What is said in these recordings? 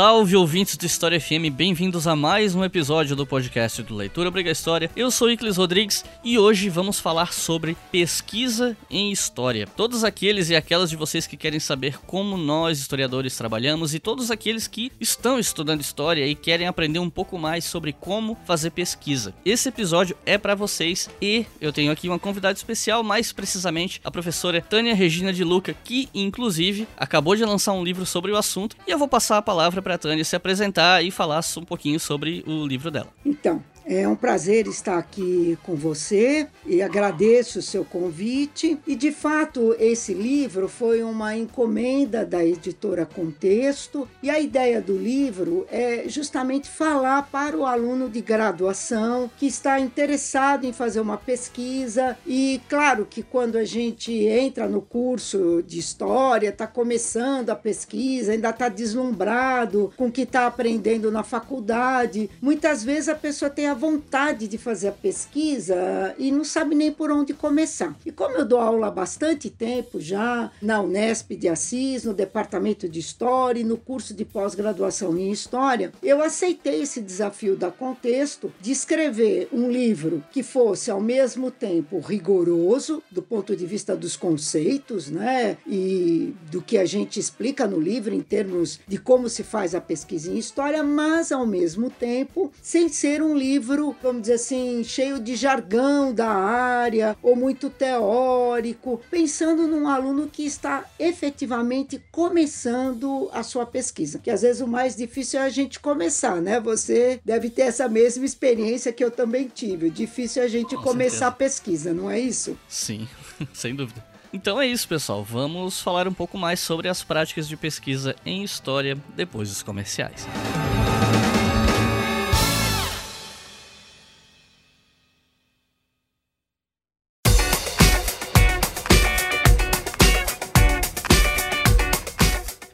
Salve ouvintes do História FM, bem-vindos a mais um episódio do podcast do Leitura Briga História. Eu sou Iclis Rodrigues e hoje vamos falar sobre pesquisa em história. Todos aqueles e aquelas de vocês que querem saber como nós historiadores trabalhamos e todos aqueles que estão estudando história e querem aprender um pouco mais sobre como fazer pesquisa. Esse episódio é para vocês e eu tenho aqui uma convidada especial, mais precisamente a professora Tânia Regina de Luca, que inclusive acabou de lançar um livro sobre o assunto e eu vou passar a palavra para a Tânia se apresentar e falar um pouquinho sobre o livro dela. Então, é um prazer estar aqui com você e agradeço o seu convite. E de fato, esse livro foi uma encomenda da editora Contexto, e a ideia do livro é justamente falar para o aluno de graduação que está interessado em fazer uma pesquisa. E claro que quando a gente entra no curso de história, está começando a pesquisa, ainda está deslumbrado com o que está aprendendo na faculdade, muitas vezes a pessoa tem a vontade de fazer a pesquisa e não sabe nem por onde começar. E como eu dou aula há bastante tempo já na Unesp de Assis, no departamento de História e no curso de pós-graduação em História, eu aceitei esse desafio da Contexto de escrever um livro que fosse ao mesmo tempo rigoroso do ponto de vista dos conceitos, né, e do que a gente explica no livro em termos de como se faz a pesquisa em história, mas ao mesmo tempo sem ser um livro livro, vamos dizer assim, cheio de jargão da área ou muito teórico, pensando num aluno que está efetivamente começando a sua pesquisa. Que às vezes o mais difícil é a gente começar, né? Você deve ter essa mesma experiência que eu também tive. O difícil é a gente Com começar certeza. a pesquisa, não é isso? Sim, sem dúvida. Então é isso, pessoal. Vamos falar um pouco mais sobre as práticas de pesquisa em história depois dos comerciais.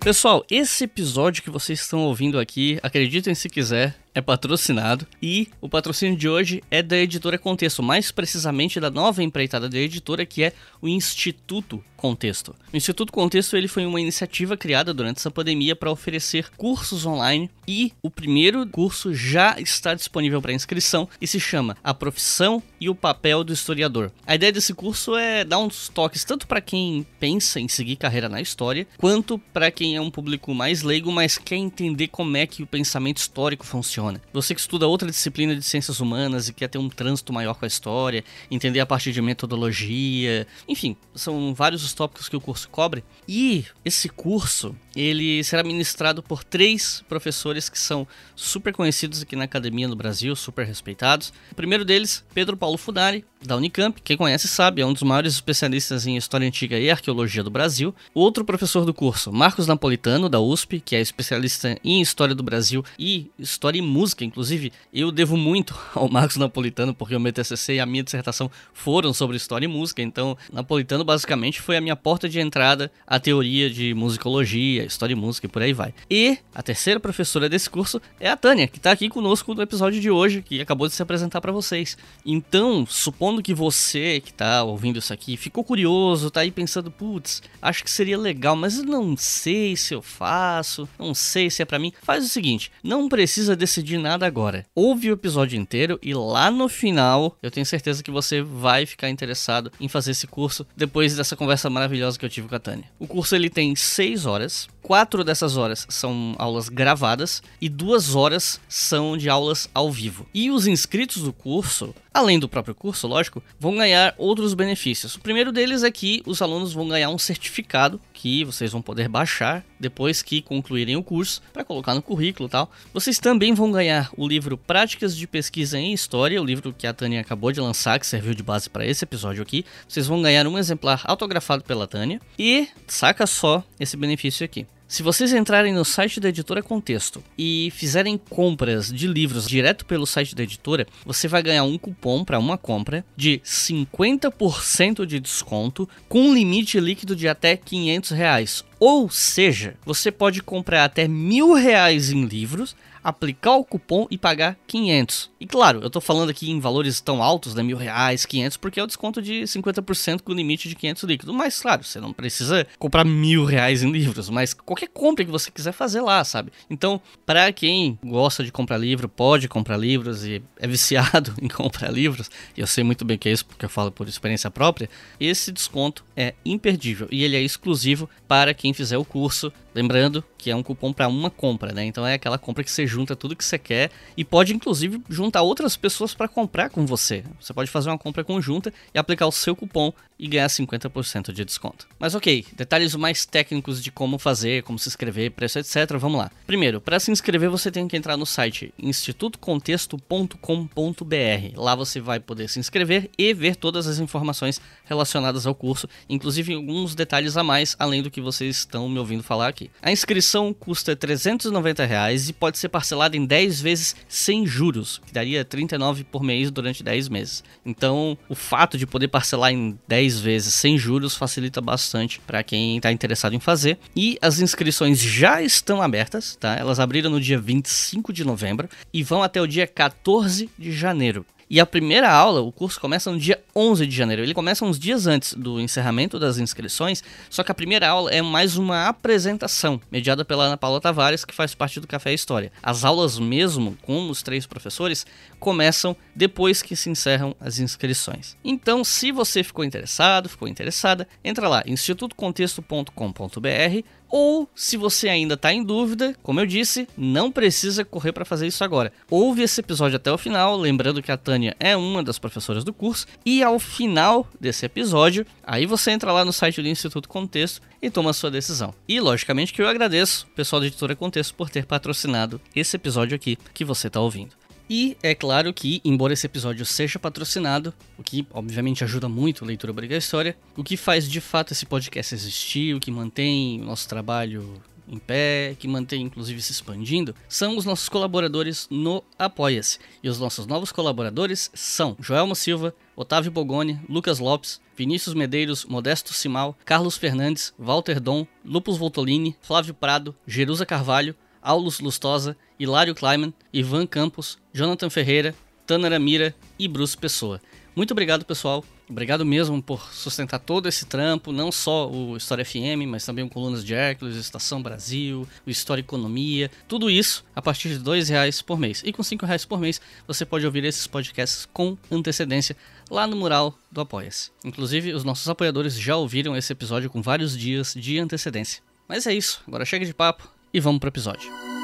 Pessoal, esse episódio que vocês estão ouvindo aqui, acreditem se quiser, é patrocinado e o patrocínio de hoje é da editora Contexto, mais precisamente da nova empreitada da editora que é o Instituto Contexto. O Instituto Contexto ele foi uma iniciativa criada durante essa pandemia para oferecer cursos online e o primeiro curso já está disponível para inscrição e se chama A Profissão e o Papel do Historiador. A ideia desse curso é dar uns toques tanto para quem pensa em seguir carreira na história, quanto para quem é um público mais leigo, mas quer entender como é que o pensamento histórico funciona funciona. Você que estuda outra disciplina de ciências humanas e quer ter um trânsito maior com a história, entender a partir de metodologia, enfim, são vários os tópicos que o curso cobre. E esse curso, ele será ministrado por três professores que são super conhecidos aqui na academia no Brasil, super respeitados. O primeiro deles, Pedro Paulo Funari, da Unicamp, quem conhece sabe, é um dos maiores especialistas em história antiga e arqueologia do Brasil. Outro professor do curso, Marcos Napolitano, da USP, que é especialista em história do Brasil e história e música. Inclusive, eu devo muito ao Marcos Napolitano, porque o meu TCC e a minha dissertação foram sobre história e música. Então, Napolitano basicamente foi a minha porta de entrada à teoria de musicologia, história e música e por aí vai. E a terceira professora desse curso é a Tânia, que está aqui conosco no episódio de hoje, que acabou de se apresentar para vocês. Então, supondo que você que está ouvindo isso aqui ficou curioso, tá aí pensando, putz, acho que seria legal, mas não sei se eu faço, não sei se é para mim. Faz o seguinte, não precisa decidir nada agora. Ouve o episódio inteiro e lá no final, eu tenho certeza que você vai ficar interessado em fazer esse curso depois dessa conversa maravilhosa que eu tive com a Tânia. O curso ele tem 6 horas, quatro dessas horas são aulas gravadas e duas horas são de aulas ao vivo. E os inscritos do curso, além do próprio curso, lógico, vão ganhar outros benefícios. O primeiro deles é que os alunos vão ganhar um certificado que vocês vão poder baixar depois que concluírem o curso para colocar no currículo e tal. Vocês também vão ganhar o livro Práticas de Pesquisa em História, o livro que a Tânia acabou de lançar, que serviu de base para esse episódio aqui. Vocês vão ganhar um exemplar autografado pela Tânia e saca só esse benefício aqui. Se vocês entrarem no site da editora Contexto e fizerem compras de livros direto pelo site da editora, você vai ganhar um cupom para uma compra de 50% de desconto com um limite líquido de até 500 reais. Ou seja, você pode comprar até mil reais em livros aplicar o cupom e pagar 500. E claro, eu tô falando aqui em valores tão altos, né, mil reais, 500, porque é o desconto de 50% com o limite de 500 líquido. Mas claro, você não precisa comprar mil reais em livros, mas qualquer compra que você quiser fazer lá, sabe? Então, para quem gosta de comprar livro, pode comprar livros e é viciado em comprar livros, e eu sei muito bem que é isso porque eu falo por experiência própria, esse desconto é imperdível e ele é exclusivo para quem fizer o curso Lembrando que é um cupom para uma compra, né? Então é aquela compra que você junta tudo que você quer e pode inclusive juntar outras pessoas para comprar com você. Você pode fazer uma compra conjunta e aplicar o seu cupom e ganhar 50% de desconto. Mas ok, detalhes mais técnicos de como fazer, como se inscrever, preço, etc. Vamos lá. Primeiro, para se inscrever você tem que entrar no site institutocontexto.com.br. Lá você vai poder se inscrever e ver todas as informações relacionadas ao curso, inclusive alguns detalhes a mais além do que vocês estão me ouvindo falar aqui. A inscrição custa 390 reais e pode ser parcelada em 10 vezes sem juros, que daria 39 por mês durante 10 meses. Então, o fato de poder parcelar em 10 vezes sem juros facilita bastante para quem está interessado em fazer. E as inscrições já estão abertas, tá? Elas abriram no dia 25 de novembro e vão até o dia 14 de janeiro. E a primeira aula, o curso começa no dia 11 de janeiro. Ele começa uns dias antes do encerramento das inscrições, só que a primeira aula é mais uma apresentação, mediada pela Ana Paula Tavares, que faz parte do Café História. As aulas mesmo, com os três professores, começam depois que se encerram as inscrições. Então, se você ficou interessado, ficou interessada, entra lá, institutocontexto.com.br ou, se você ainda está em dúvida, como eu disse, não precisa correr para fazer isso agora. Ouve esse episódio até o final, lembrando que a Tânia é uma das professoras do curso, e ao final desse episódio, aí você entra lá no site do Instituto Contexto e toma a sua decisão. E logicamente que eu agradeço o pessoal da Editora Contexto por ter patrocinado esse episódio aqui que você está ouvindo. E é claro que, embora esse episódio seja patrocinado, o que obviamente ajuda muito a leitura Briga História, o que faz de fato esse podcast existir, o que mantém o nosso trabalho em pé, que mantém inclusive se expandindo, são os nossos colaboradores no Apoia-se. E os nossos novos colaboradores são Joelmo Silva, Otávio Bogoni, Lucas Lopes, Vinícius Medeiros, Modesto Simal, Carlos Fernandes, Walter Dom, Lupus Voltolini, Flávio Prado, Jerusa Carvalho, Aulus Lustosa, Hilário Kleiman, Ivan Campos, Jonathan Ferreira, Tanner Mira e Bruce Pessoa. Muito obrigado, pessoal. Obrigado mesmo por sustentar todo esse trampo, não só o História FM, mas também o Colunas de Hércules, Estação Brasil, o História Economia, tudo isso a partir de dois reais por mês. E com cinco reais por mês você pode ouvir esses podcasts com antecedência lá no mural do Apoia-se. Inclusive, os nossos apoiadores já ouviram esse episódio com vários dias de antecedência. Mas é isso, agora chega de papo, e vamos pro episódio.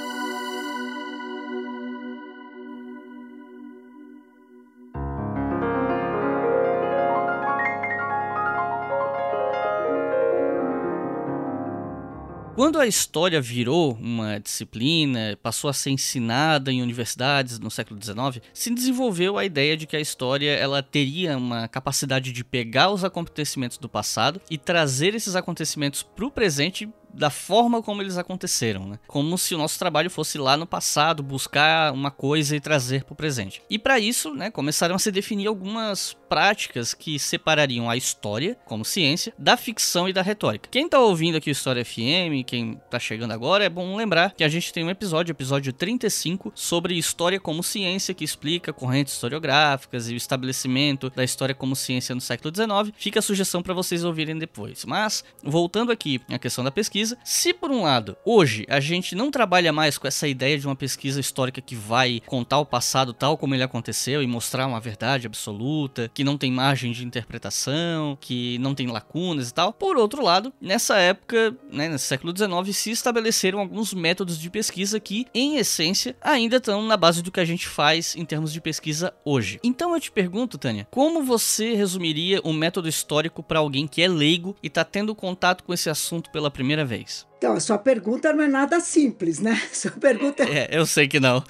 Quando a história virou uma disciplina, passou a ser ensinada em universidades no século XIX, se desenvolveu a ideia de que a história ela teria uma capacidade de pegar os acontecimentos do passado e trazer esses acontecimentos para o presente da forma como eles aconteceram, né? Como se o nosso trabalho fosse lá no passado, buscar uma coisa e trazer para o presente. E para isso, né, começaram a se definir algumas práticas que separariam a história, como ciência, da ficção e da retórica. Quem está ouvindo aqui o História FM, quem está chegando agora, é bom lembrar que a gente tem um episódio, episódio 35, sobre história como ciência, que explica correntes historiográficas e o estabelecimento da história como ciência no século XIX. Fica a sugestão para vocês ouvirem depois. Mas, voltando aqui à questão da pesquisa, pesquisa. Se por um lado, hoje a gente não trabalha mais com essa ideia de uma pesquisa histórica que vai contar o passado tal como ele aconteceu e mostrar uma verdade absoluta, que não tem margem de interpretação, que não tem lacunas e tal. Por outro lado, nessa época, né, nesse século XIX, se estabeleceram alguns métodos de pesquisa que, em essência, ainda estão na base do que a gente faz em termos de pesquisa hoje. Então eu te pergunto, Tânia, como você resumiria um método histórico para alguém que é leigo e está tendo contato com esse assunto pela primeira vez? Vez. Então, a sua pergunta não é nada simples, né? Sua pergunta é. é eu sei que não.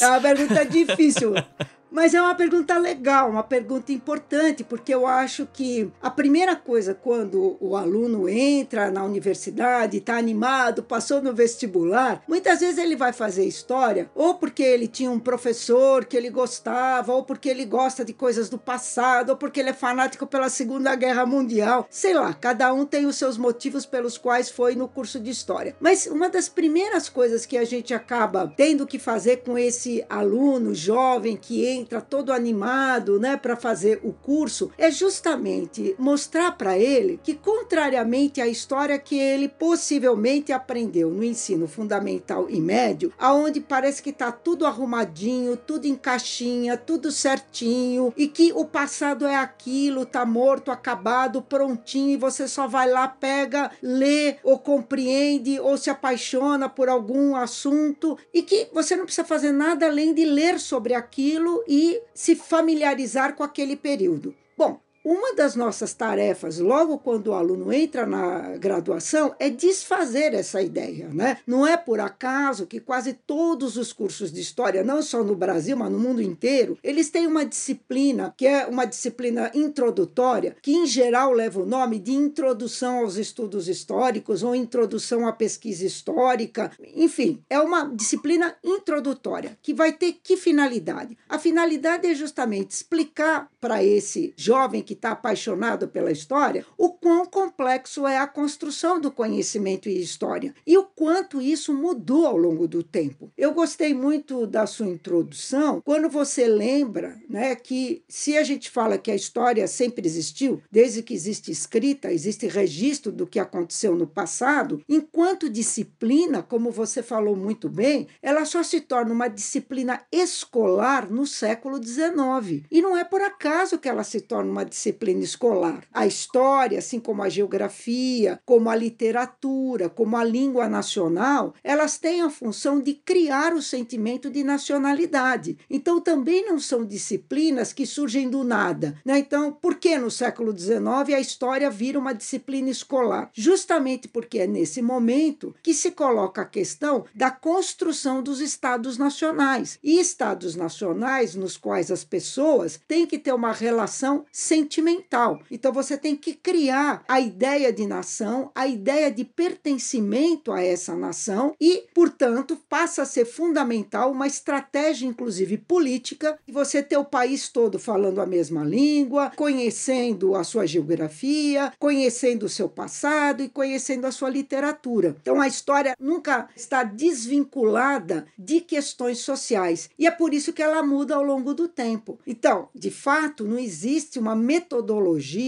é uma pergunta difícil. Mas é uma pergunta legal, uma pergunta importante, porque eu acho que a primeira coisa quando o aluno entra na universidade, está animado, passou no vestibular, muitas vezes ele vai fazer história ou porque ele tinha um professor que ele gostava, ou porque ele gosta de coisas do passado, ou porque ele é fanático pela Segunda Guerra Mundial. Sei lá, cada um tem os seus motivos pelos quais foi no curso de história. Mas uma das primeiras coisas que a gente acaba tendo que fazer com esse aluno jovem que entra todo animado, né, para fazer o curso, é justamente mostrar para ele que contrariamente à história que ele possivelmente aprendeu no ensino fundamental e médio, aonde parece que está tudo arrumadinho, tudo em caixinha, tudo certinho e que o passado é aquilo, tá morto, acabado, prontinho e você só vai lá, pega, lê ou compreende ou se apaixona por algum assunto e que você não precisa fazer nada além de ler sobre aquilo e se familiarizar com aquele período. Bom, uma das nossas tarefas, logo quando o aluno entra na graduação, é desfazer essa ideia. Né? Não é por acaso que quase todos os cursos de história, não só no Brasil, mas no mundo inteiro, eles têm uma disciplina que é uma disciplina introdutória, que em geral leva o nome de Introdução aos Estudos Históricos ou Introdução à Pesquisa Histórica. Enfim, é uma disciplina introdutória que vai ter que finalidade? A finalidade é justamente explicar para esse jovem que que está apaixonado pela história, o quão complexo é a construção do conhecimento e história e o quanto isso mudou ao longo do tempo. Eu gostei muito da sua introdução quando você lembra né, que se a gente fala que a história sempre existiu, desde que existe escrita, existe registro do que aconteceu no passado, enquanto disciplina, como você falou muito bem, ela só se torna uma disciplina escolar no século XIX. E não é por acaso que ela se torna uma disciplina disciplina escolar. A história, assim como a geografia, como a literatura, como a língua nacional, elas têm a função de criar o sentimento de nacionalidade. Então, também não são disciplinas que surgem do nada. Né? Então, por que no século XIX a história vira uma disciplina escolar? Justamente porque é nesse momento que se coloca a questão da construção dos estados nacionais. E estados nacionais nos quais as pessoas têm que ter uma relação sentimental sentimental. Então você tem que criar a ideia de nação, a ideia de pertencimento a essa nação e, portanto, passa a ser fundamental uma estratégia, inclusive política, e você ter o país todo falando a mesma língua, conhecendo a sua geografia, conhecendo o seu passado e conhecendo a sua literatura. Então a história nunca está desvinculada de questões sociais e é por isso que ela muda ao longo do tempo. Então, de fato, não existe uma metodologia,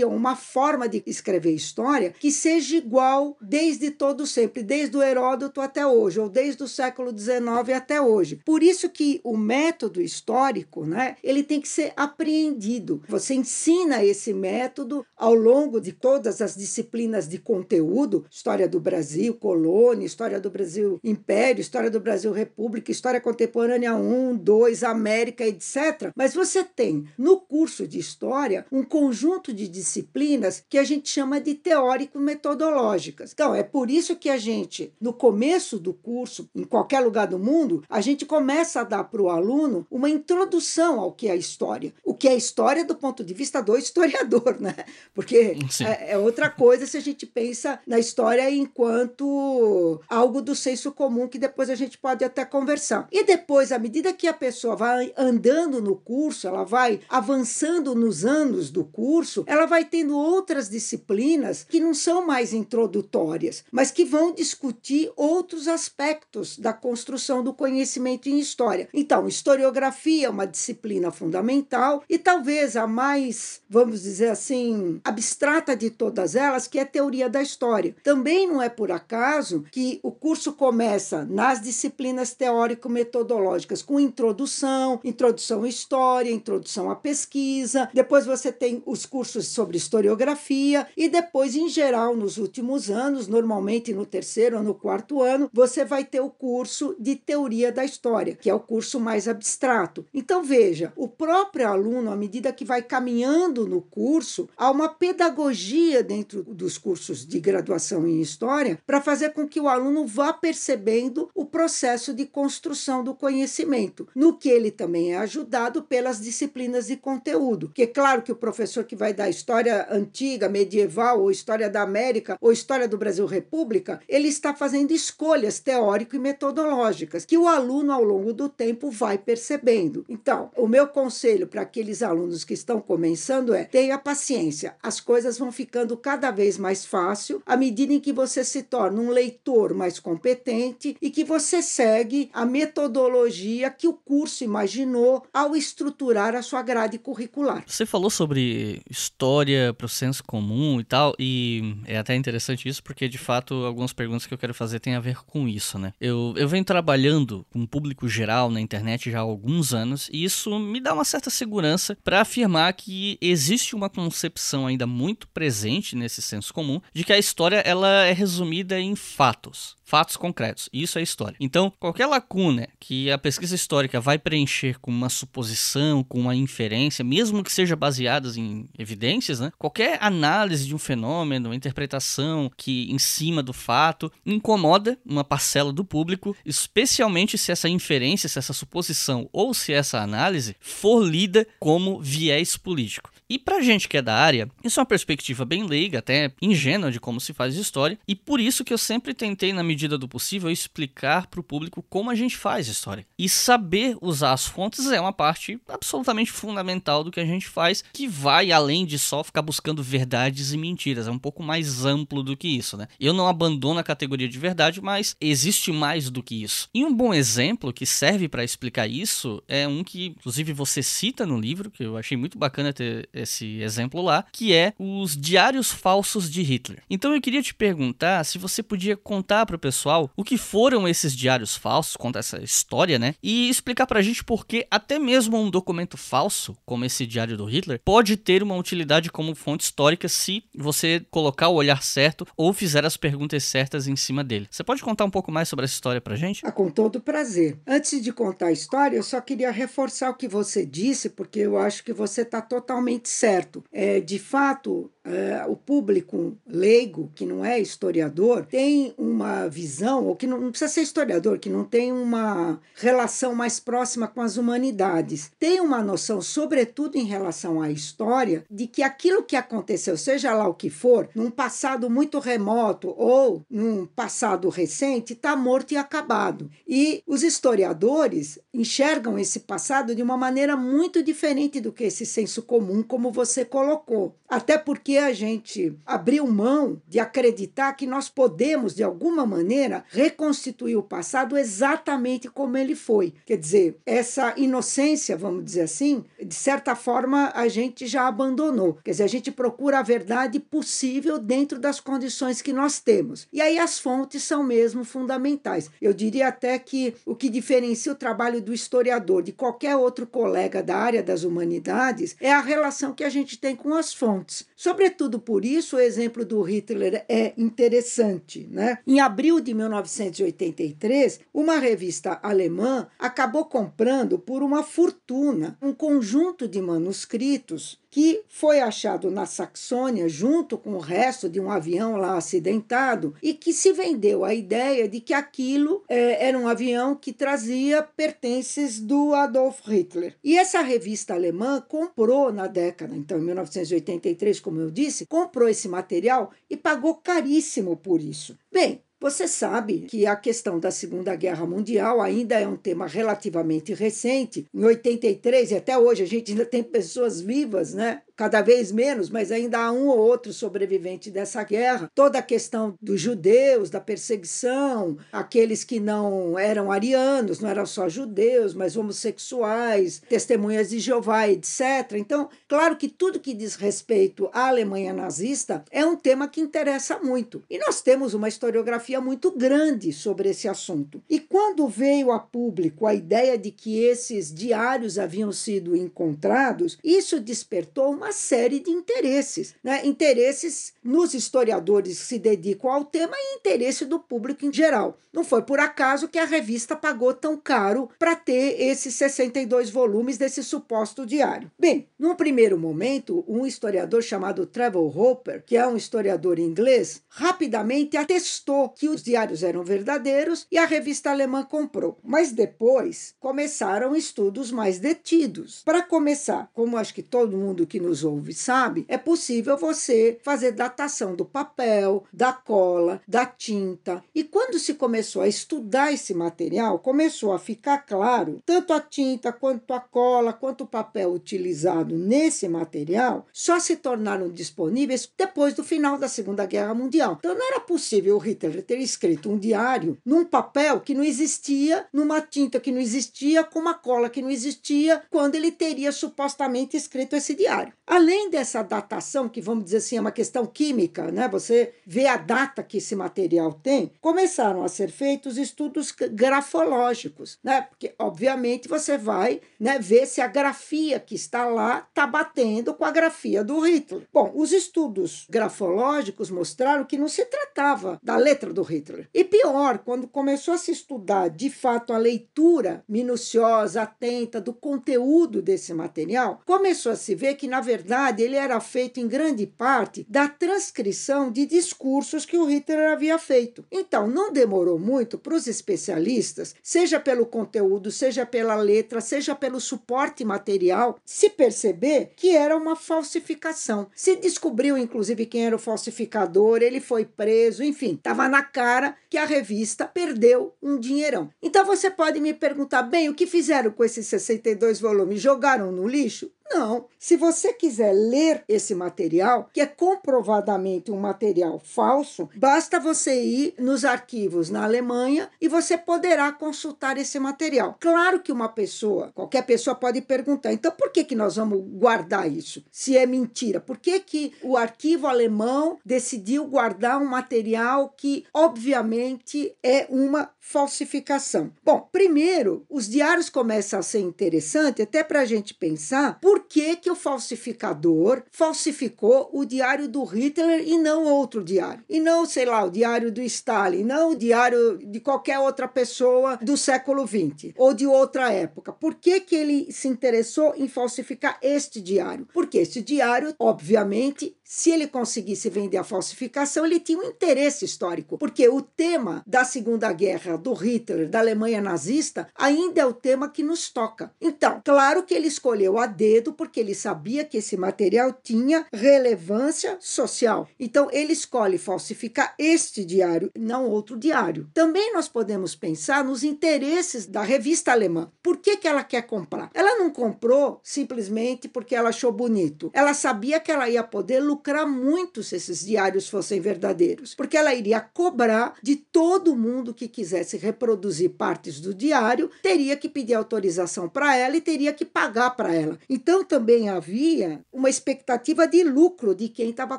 uma forma de escrever história que seja igual desde todo sempre, desde o Heródoto até hoje, ou desde o século XIX até hoje. Por isso que o método histórico, né, ele tem que ser apreendido. Você ensina esse método ao longo de todas as disciplinas de conteúdo, história do Brasil, colônia, história do Brasil, império, história do Brasil, república, história contemporânea 1, 2, América, etc. Mas você tem no curso de história um conjunto de disciplinas que a gente chama de teórico-metodológicas. Então, é por isso que a gente, no começo do curso, em qualquer lugar do mundo, a gente começa a dar para o aluno uma introdução ao que é a história. O que é história do ponto de vista do historiador, né? Porque é, é outra coisa se a gente pensa na história enquanto algo do senso comum que depois a gente pode até conversar. E depois, à medida que a pessoa vai andando no curso, ela vai avançando nos anos do curso, ela vai tendo outras disciplinas que não são mais introdutórias, mas que vão discutir outros aspectos da construção do conhecimento em história. Então, historiografia é uma disciplina fundamental e talvez a mais, vamos dizer assim, abstrata de todas elas, que é teoria da história. Também não é por acaso que o curso começa nas disciplinas teórico-metodológicas com introdução, introdução à história, introdução à pesquisa, depois você tem os cursos sobre historiografia e depois, em geral, nos últimos anos, normalmente no terceiro ou no quarto ano, você vai ter o curso de teoria da história, que é o curso mais abstrato. Então, veja, o próprio aluno, à medida que vai caminhando no curso, há uma pedagogia dentro dos cursos de graduação em história para fazer com que o aluno vá percebendo o processo de construção do conhecimento, no que ele também é ajudado pelas disciplinas de conteúdo. Que é claro que o professor que vai dar história antiga, medieval, ou história da América, ou história do Brasil República, ele está fazendo escolhas teórico e metodológicas que o aluno ao longo do tempo vai percebendo. Então, o meu conselho para aqueles alunos que estão começando é: tenha paciência. As coisas vão ficando cada vez mais fácil à medida em que você se torna um leitor mais competente e que você segue a metodologia que o curso imaginou ao estruturar a sua grade curricular. Você falou sobre história para o senso comum e tal, e é até interessante isso porque de fato algumas perguntas que eu quero fazer têm a ver com isso, né? Eu, eu venho trabalhando com o público geral na internet já há alguns anos e isso me dá uma certa segurança para afirmar que existe uma concepção ainda muito presente nesse senso comum de que a história ela é resumida em fatos fatos concretos. Isso é história. Então, qualquer lacuna que a pesquisa histórica vai preencher com uma suposição, com uma inferência, mesmo que seja baseadas em evidências, né? Qualquer análise de um fenômeno, interpretação que em cima do fato incomoda uma parcela do público, especialmente se essa inferência, se essa suposição ou se essa análise for lida como viés político. E pra gente que é da área, isso é uma perspectiva bem leiga, até ingênua de como se faz história, e por isso que eu sempre tentei, na medida do possível, explicar para o público como a gente faz história. E saber usar as fontes é uma parte absolutamente fundamental do que a gente faz, que vai além de só ficar buscando verdades e mentiras, é um pouco mais amplo do que isso, né? Eu não abandono a categoria de verdade, mas existe mais do que isso. E um bom exemplo que serve para explicar isso é um que, inclusive, você cita no livro, que eu achei muito bacana ter esse exemplo lá, que é os diários falsos de Hitler. Então eu queria te perguntar se você podia contar para o pessoal o que foram esses diários falsos, contar essa história, né? E explicar pra gente por que até mesmo um documento falso, como esse diário do Hitler, pode ter uma utilidade como fonte histórica se você colocar o olhar certo ou fizer as perguntas certas em cima dele. Você pode contar um pouco mais sobre essa história pra gente? Ah, com todo prazer. Antes de contar a história, eu só queria reforçar o que você disse, porque eu acho que você está totalmente certo. É, de fato, é, o público leigo, que não é historiador, tem uma visão, ou que não, não, precisa ser historiador, que não tem uma relação mais próxima com as humanidades, tem uma noção, sobretudo em relação à história, de que aquilo que aconteceu, seja lá o que for, num passado muito remoto ou num passado recente, está morto e acabado. E os historiadores enxergam esse passado de uma maneira muito diferente do que esse senso comum, como você colocou. Até porque a gente abriu mão de acreditar que nós podemos, de alguma maneira, reconstituir o passado exatamente como ele foi. Quer dizer, essa inocência, vamos dizer assim, de certa forma a gente já abandonou. Quer dizer, a gente procura a verdade possível dentro das condições que nós temos. E aí as fontes são mesmo fundamentais. Eu diria até que o que diferencia o trabalho do historiador de qualquer outro colega da área das humanidades é a relação que a gente tem com as fontes. Sobretudo por isso, o exemplo do Hitler é interessante. Né? Em abril de 1983, uma revista alemã acabou comprando por uma fortuna um conjunto de manuscritos que foi achado na Saxônia junto com o resto de um avião lá acidentado e que se vendeu a ideia de que aquilo é, era um avião que trazia pertences do Adolf Hitler. E essa revista alemã comprou na década, então em 1983, como eu disse, comprou esse material e pagou caríssimo por isso. Bem, você sabe que a questão da Segunda Guerra Mundial ainda é um tema relativamente recente. Em 83 e até hoje a gente ainda tem pessoas vivas, né? Cada vez menos, mas ainda há um ou outro sobrevivente dessa guerra. Toda a questão dos judeus, da perseguição, aqueles que não eram arianos, não eram só judeus, mas homossexuais, testemunhas de Jeová, etc. Então, claro que tudo que diz respeito à Alemanha nazista é um tema que interessa muito. E nós temos uma historiografia muito grande sobre esse assunto. E quando veio a público a ideia de que esses diários haviam sido encontrados, isso despertou uma uma série de interesses, né? interesses nos historiadores que se dedicam ao tema e interesse do público em geral. Não foi por acaso que a revista pagou tão caro para ter esses 62 volumes desse suposto diário. Bem, num primeiro momento, um historiador chamado Trevor Hopper, que é um historiador inglês, rapidamente atestou que os diários eram verdadeiros e a revista alemã comprou. Mas depois começaram estudos mais detidos. Para começar, como acho que todo mundo que nos ouve sabe, é possível você fazer datação do papel, da cola, da tinta. E quando se começou a estudar esse material, começou a ficar claro, tanto a tinta quanto a cola, quanto o papel utilizado nesse material, só se tornaram disponíveis depois do final da Segunda Guerra Mundial. Então não era possível o Hitler ter escrito um diário num papel que não existia, numa tinta que não existia, com uma cola que não existia, quando ele teria supostamente escrito esse diário. Além dessa datação, que vamos dizer assim, é uma questão química, né? Você vê a data que esse material tem, começaram a ser feitos estudos grafológicos, né? Porque, obviamente, você vai né, ver se a grafia que está lá está batendo com a grafia do Hitler. Bom, os estudos grafológicos mostraram que não se tratava da letra do Hitler. E pior, quando começou a se estudar de fato a leitura minuciosa, atenta do conteúdo desse material, começou a se ver que, na verdade, ele era feito em grande parte da transcrição de discursos que o Hitler havia feito. Então, não demorou muito para os especialistas, seja pelo conteúdo, seja pela letra, seja pelo suporte material, se perceber que era uma falsificação. Se descobriu, inclusive, quem era o falsificador, ele foi preso, enfim, estava na cara que a revista perdeu um dinheirão. Então você pode me perguntar, bem, o que fizeram com esses 62 volumes? Jogaram no lixo? Não. Se você quiser ler esse material, que é comprovadamente um material falso, basta você ir nos arquivos na Alemanha e você poderá consultar esse material. Claro que uma pessoa, qualquer pessoa pode perguntar, então por que, que nós vamos guardar isso? Se é mentira, por que, que o arquivo alemão decidiu guardar um material que, obviamente, é uma falsificação? Bom, primeiro, os diários começam a ser interessantes até para a gente pensar por que, que o falsificador falsificou o diário do Hitler e não outro diário. E não, sei lá, o diário do Stalin, não o diário de qualquer outra pessoa do século XX ou de outra época. Por que, que ele se interessou em falsificar este diário? Porque este diário, obviamente, se ele conseguisse vender a falsificação, ele tinha um interesse histórico, porque o tema da Segunda Guerra do Hitler, da Alemanha nazista, ainda é o tema que nos toca. Então, claro que ele escolheu a dedo porque ele sabia que esse material tinha relevância social. Então, ele escolhe falsificar este diário, não outro diário. Também nós podemos pensar nos interesses da revista alemã. Por que, que ela quer comprar? Ela não comprou simplesmente porque ela achou bonito. Ela sabia que ela ia poder lucrar muito se esses diários fossem verdadeiros, porque ela iria cobrar de todo mundo que quisesse reproduzir partes do diário, teria que pedir autorização para ela e teria que pagar para ela. Então também havia uma expectativa de lucro de quem estava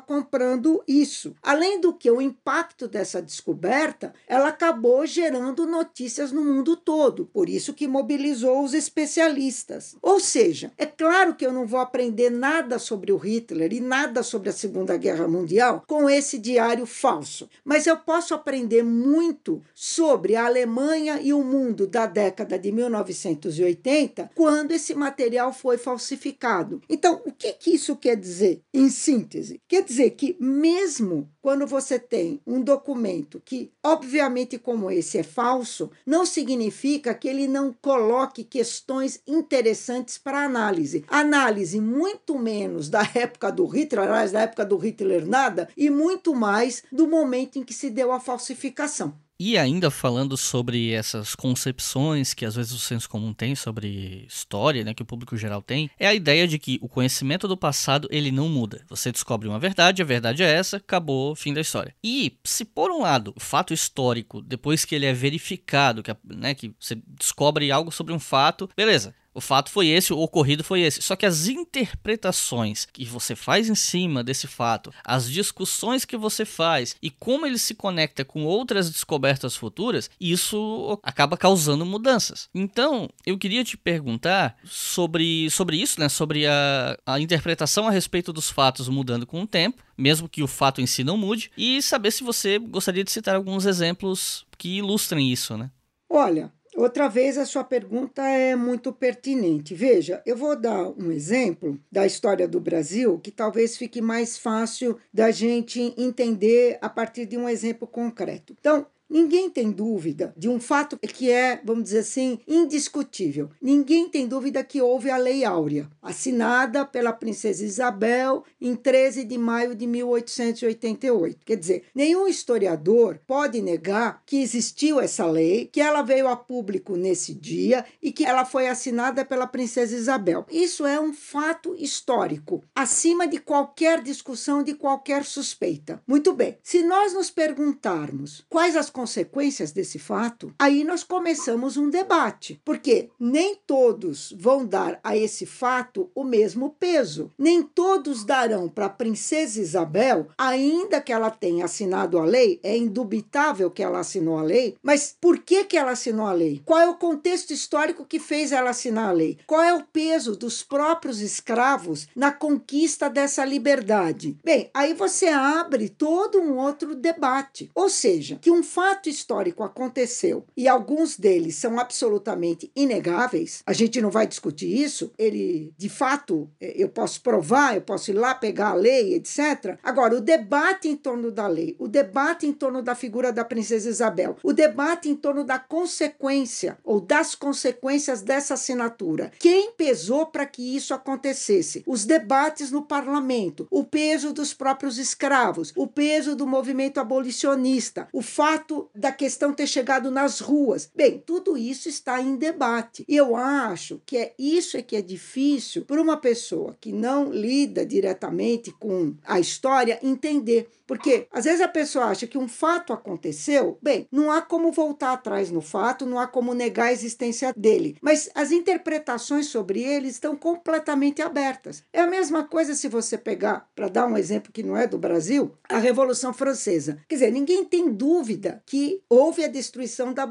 comprando isso. Além do que o impacto dessa descoberta, ela acabou gerando notícias no mundo todo, por isso que mobilizou os especialistas. Ou seja, é claro que eu não vou aprender nada sobre o Hitler e nada sobre sobre a Segunda Guerra Mundial com esse diário falso, mas eu posso aprender muito sobre a Alemanha e o mundo da década de 1980, quando esse material foi falsificado. Então, o que, que isso quer dizer, em síntese? Quer dizer que, mesmo quando você tem um documento que, obviamente, como esse é falso, não significa que ele não coloque questões interessantes para análise. Análise muito menos da época do Hitler, aliás, da época do Hitler nada, e muito mais do momento em que se deu a falsificação. E ainda falando sobre essas concepções que às vezes o senso comum tem sobre história, né, que o público geral tem, é a ideia de que o conhecimento do passado ele não muda. Você descobre uma verdade, a verdade é essa, acabou, fim da história. E se por um lado o fato histórico, depois que ele é verificado, que, né, que você descobre algo sobre um fato, beleza, O fato foi esse, o ocorrido foi esse. Só que as interpretações que você faz em cima desse fato, as discussões que você faz e como ele se conecta com outras descobertas futuras, isso acaba causando mudanças. Então, eu queria te perguntar sobre, sobre isso, né? Sobre a, a interpretação a respeito dos fatos mudando com o tempo, mesmo que o fato em si não mude, e saber se você gostaria de citar alguns exemplos que ilustrem isso, né? Olha, Outra vez, a sua pergunta é muito pertinente. Veja, eu vou dar um exemplo da história do Brasil que talvez fique mais fácil da gente entender a partir de um exemplo concreto. Então, Ninguém tem dúvida de um fato que é, vamos dizer assim, indiscutível. Ninguém tem dúvida que houve a Lei Áurea, assinada pela Princesa Isabel em 13 de maio de 1888. Quer dizer, nenhum historiador pode negar que existiu essa lei, que ela veio a público nesse dia e que ela foi assinada pela Princesa Isabel. Isso é um fato histórico, acima de qualquer discussão, de qualquer suspeita. Muito bem, se nós nos perguntarmos quais as consequências desse fato, aí nós começamos um debate, porque nem todos vão dar a esse fato o mesmo peso. Nem todos darão para a princesa Isabel, ainda que ela tenha assinado a lei, é indubitável que ela assinou a lei, mas por que, que ela assinou a lei? Qual é o contexto histórico que fez ela assinar a lei? Qual é o peso dos próprios escravos na conquista dessa liberdade? Bem, aí você abre todo um outro debate. Ou seja, que um fato fato histórico aconteceu e alguns deles são absolutamente inegáveis, a gente não vai discutir isso, ele de fato é, eu posso provar, eu posso ir lá pegar a lei, etc. Agora, o debate em torno da lei, o debate em torno da figura da princesa Isabel, o debate em torno da consequência ou das consequências dessa assinatura, quem pesou para que isso acontecesse? Os debates no parlamento, o peso dos próprios escravos, o peso do movimento abolicionista, o fato fato da questão ter chegado nas ruas. Bem, tudo isso está em debate. E eu acho que é isso é que é difícil para uma pessoa que não lida diretamente com a história entender. Porque às vezes a pessoa acha que um fato aconteceu, bem, não há como voltar atrás no fato, não há como negar a existência dele. Mas as interpretações sobre ele estão completamente abertas. É a mesma coisa se você pegar, para dar um exemplo que não é do Brasil, a Revolução Francesa. Quer dizer, ninguém tem dúvida que houve a destruição da,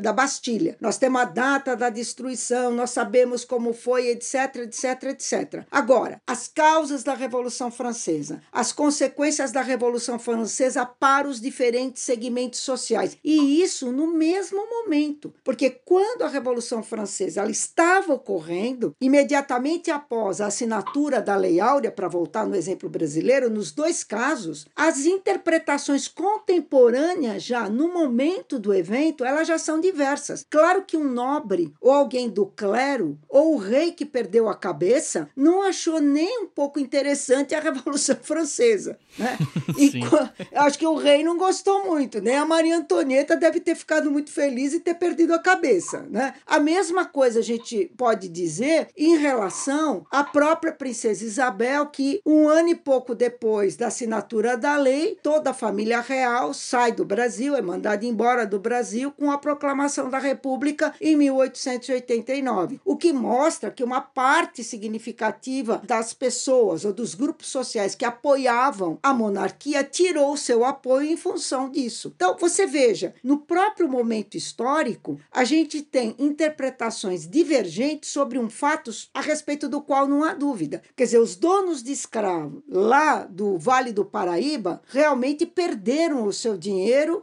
da Bastilha. Nós temos a data da destruição, nós sabemos como foi, etc, etc, etc. Agora, as causas da Revolução Francesa, as consequências da Revolução Revolução Francesa para os diferentes segmentos sociais. E isso no mesmo momento, porque quando a Revolução Francesa ela estava ocorrendo, imediatamente após a assinatura da Lei Áurea, para voltar no exemplo brasileiro, nos dois casos, as interpretações contemporâneas já no momento do evento, elas já são diversas. Claro que um nobre ou alguém do clero ou o rei que perdeu a cabeça não achou nem um pouco interessante a Revolução Francesa, né? E acho que o rei não gostou muito, né? A Maria Antonieta deve ter ficado muito feliz e ter perdido a cabeça, né? A mesma coisa a gente pode dizer em relação à própria princesa Isabel, que um ano e pouco depois da assinatura da lei, toda a família real sai do Brasil, é mandada embora do Brasil com a proclamação da República em 1889. O que mostra que uma parte significativa das pessoas ou dos grupos sociais que apoiavam a monarquia tirou seu apoio em função disso. Então, você veja, no próprio momento histórico, a gente tem interpretações divergentes sobre um fato a respeito do qual não há dúvida. Quer dizer, os donos de escravos lá do Vale do Paraíba realmente perderam o seu dinheiro,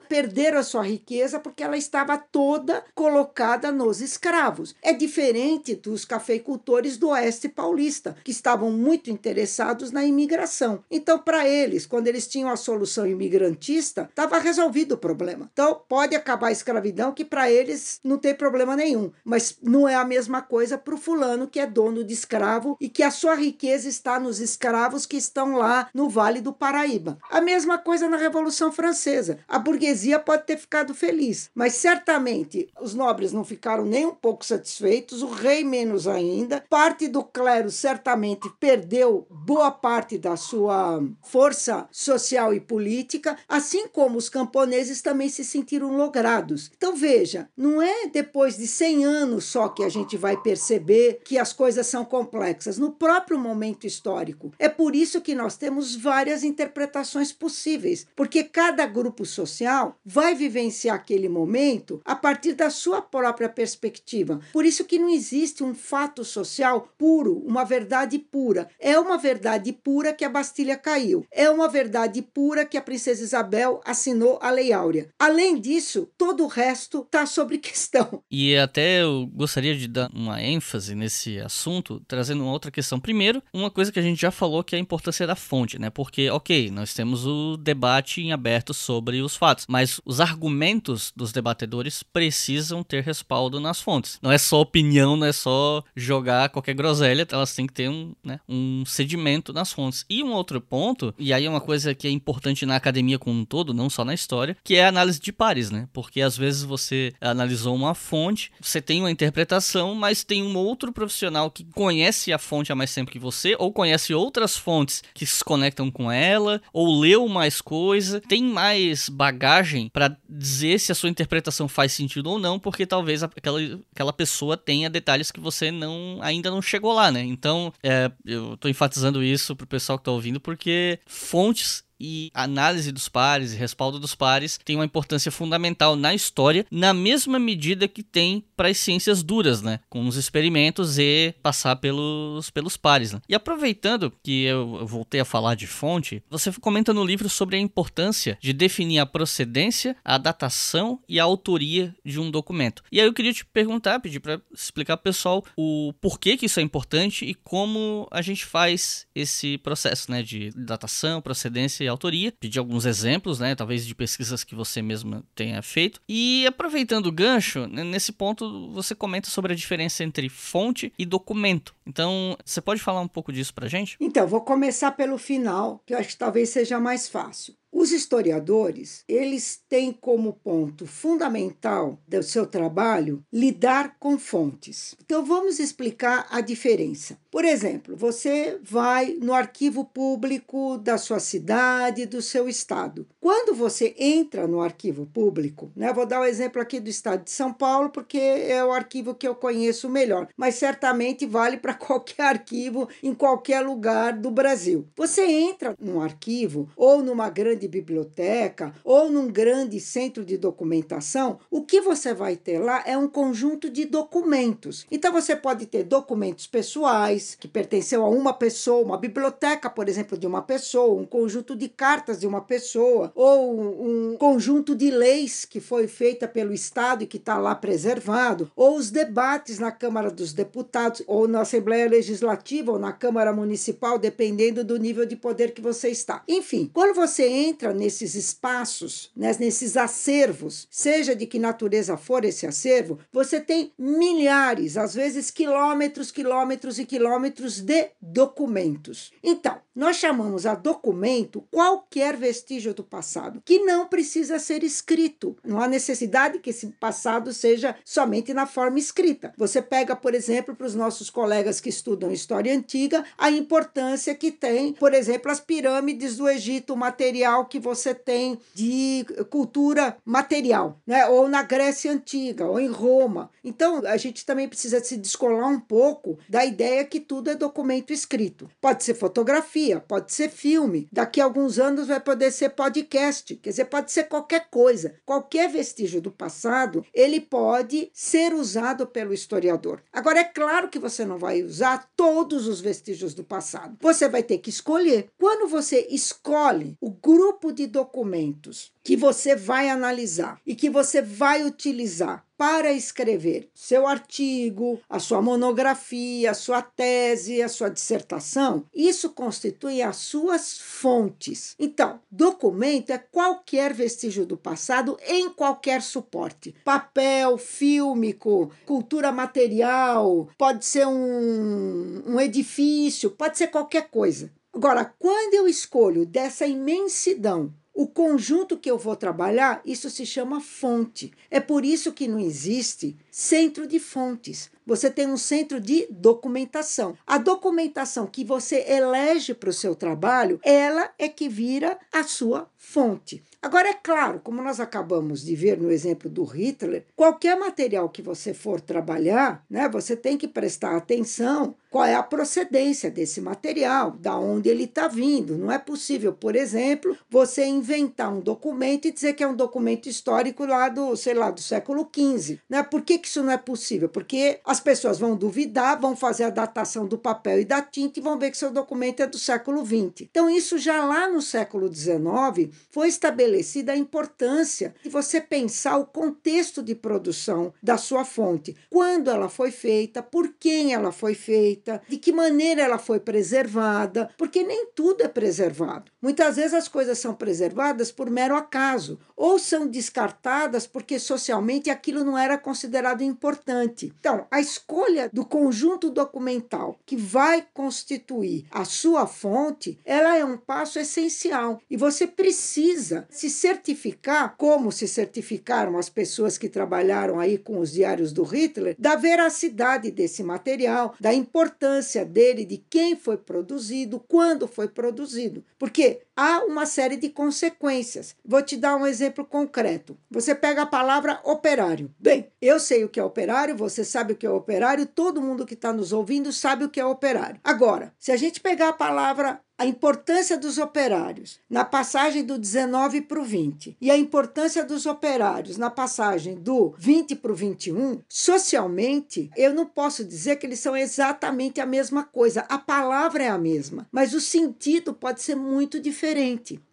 a sua riqueza porque ela estava toda colocada nos escravos. É diferente dos cafeicultores do Oeste Paulista, que estavam muito interessados na imigração. Então, para eles, quando eles tinham a solução imigrantista, estava resolvido o problema. Então, pode acabar a escravidão, que para eles não tem problema nenhum. Mas não é a mesma coisa para o fulano que é dono de escravo e que a sua riqueza está nos escravos que estão lá no Vale do Paraíba. A mesma coisa na Revolução Francesa. A burguesia pode ter ficado feliz, mas certamente os nobres não ficaram nem um pouco satisfeitos, o rei menos ainda. Parte do clero certamente perdeu boa parte da sua força social e política, assim como os camponeses também se sentiram logrados. Então veja, não é depois de 100 anos só que a gente vai perceber que as coisas são complexas, no próprio momento histórico. É por isso que nós temos várias interpretações possíveis, porque cada grupo social vai vivenciar aquele momento a partir da sua própria perspectiva. Por isso que não existe um fato social puro, uma verdade pura. É uma verdade pura que a Bastilha caiu. É uma verdade pura que a princesa Isabel assinou a Lei Áurea. Além disso, todo o resto está sobre questão. E até eu gostaria de dar uma ênfase nesse assunto, trazendo uma outra questão. Primeiro, uma coisa que a gente já falou que é a importância da fonte, né? Porque, ok, nós temos o debate em aberto sobre os fatos, mas os argumentos dos debatedores precisam ter respaldo nas fontes. Não é só opinião, não é só jogar qualquer groselha, elas têm que ter um, né, um sedimento nas fontes. E um outro ponto, e aí é uma coisa que é importante na academia como um todo, não só na história, que é a análise de pares, né? Porque às vezes você analisou uma fonte, você tem uma interpretação, mas tem um outro profissional que conhece a fonte há mais tempo que você, ou conhece outras fontes que se conectam com ela, ou leu mais coisa, tem mais bagagem para dizer se a sua interpretação faz sentido ou não, porque talvez aquela, aquela pessoa tenha detalhes que você não ainda não chegou lá, né? Então, é, eu tô enfatizando isso pro pessoal que tá ouvindo, porque fontes e análise dos pares e respaldo dos pares tem uma importância fundamental na história, na mesma medida que tem para as ciências duras, né? Com os experimentos e passar pelos, pelos pares. Né? E aproveitando que eu voltei a falar de fonte, você comenta no livro sobre a importância de definir a procedência, a datação e a autoria de um documento. E aí eu queria te perguntar, pedir para explicar para o pessoal o porquê que isso é importante e como a gente faz esse processo, né? De datação, procedência e autoria, pedir alguns exemplos, né, talvez de pesquisas que você mesma tenha feito. E aproveitando o gancho, nesse ponto você comenta sobre a diferença entre fonte e documento. Então, você pode falar um pouco disso pra gente? Então, vou começar pelo final, que eu acho que talvez seja mais fácil. Os historiadores, eles têm como ponto fundamental do seu trabalho lidar com fontes. Então vamos explicar a diferença. Por exemplo, você vai no arquivo público da sua cidade, do seu estado. Quando você entra no arquivo público, né, vou dar o um exemplo aqui do estado de São Paulo, porque é o arquivo que eu conheço melhor, mas certamente vale para qualquer arquivo em qualquer lugar do Brasil. Você entra num arquivo ou numa grande biblioteca ou num grande centro de documentação, o que você vai ter lá é um conjunto de documentos. Então você pode ter documentos pessoais que pertenceu a uma pessoa, uma biblioteca, por exemplo, de uma pessoa, um conjunto de cartas de uma pessoa ou um conjunto de leis que foi feita pelo Estado e que está lá preservado, ou os debates na Câmara dos Deputados ou na Assembleia Legislativa ou na Câmara Municipal, dependendo do nível de poder que você está. Enfim, quando você entra nesses espaços, né, nesses acervos, seja de que natureza for esse acervo, você tem milhares, às vezes quilômetros, quilômetros e quilômetros de documentos. Então, nós chamamos a documento qualquer vestígio do passado que não precisa ser escrito. Não há necessidade que esse passado seja somente na forma escrita. Você pega, por exemplo, para os nossos colegas que estudam história antiga, a importância que tem, por exemplo, as pirâmides do Egito, o material que você tem de cultura material, né? ou na Grécia Antiga, ou em Roma. Então, a gente também precisa se descolar um pouco da ideia que tudo é documento escrito. Pode ser fotografia, pode ser filme, daqui a alguns anos vai poder ser podcast, quer dizer, pode ser qualquer coisa. Qualquer vestígio do passado, ele pode ser usado pelo historiador. Agora, é claro que você não vai usar todos os vestígios do passado. Você vai ter que escolher. Quando você escolhe o grupo de documentos que você vai analisar e que você vai utilizar para escrever seu artigo, a sua monografia, a sua tese, a sua dissertação, isso constitui as suas fontes. Então, documento é qualquer vestígio do passado em qualquer suporte: papel, fílmico, cultura material, pode ser um, um edifício, pode ser qualquer coisa. Agora, quando eu escolho dessa imensidão o conjunto que eu vou trabalhar, isso se chama fonte. É por isso que não existe centro de fontes. Você tem um centro de documentação. A documentação que você elege para o seu trabalho, ela é que vira a sua fonte. Agora, é claro, como nós acabamos de ver no exemplo do Hitler, qualquer material que você for trabalhar, né, você tem que prestar atenção qual é a procedência desse material, da onde ele está vindo. Não é possível, por exemplo, você inventar um documento e dizer que é um documento histórico lá do, sei lá, do século XV. Né? Por que, que isso não é possível? Porque as pessoas vão duvidar, vão fazer a datação do papel e da tinta e vão ver que seu documento é do século XX. Então, isso já lá no século XIX foi estabelecida a importância de você pensar o contexto de produção da sua fonte. Quando ela foi feita, por quem ela foi feita feita, de que maneira ela foi preservada, porque nem tudo é preservado. Muitas vezes as coisas são preservadas por mero acaso, ou são descartadas porque socialmente aquilo não era considerado importante. Então, a escolha do conjunto documental que vai constituir a sua fonte, ela é um passo essencial e você precisa se certificar, como se certificaram as pessoas que trabalharam aí com os diários do Hitler, da veracidade desse material, da importância importância dele, de quem foi produzido, quando foi produzido. Porque há uma série de consequências. Vou te dar um exemplo concreto. Você pega a palavra operário. Bem, eu sei o que é operário, você sabe o que é operário, todo mundo que está nos ouvindo sabe o que é operário. Agora, se a gente pegar a palavra a importância dos operários na passagem do 19 para o 20 e a importância dos operários na passagem do 20 para o 21, socialmente, eu não posso dizer que eles são exatamente a mesma coisa. A palavra é a mesma, mas o sentido pode ser muito diferente.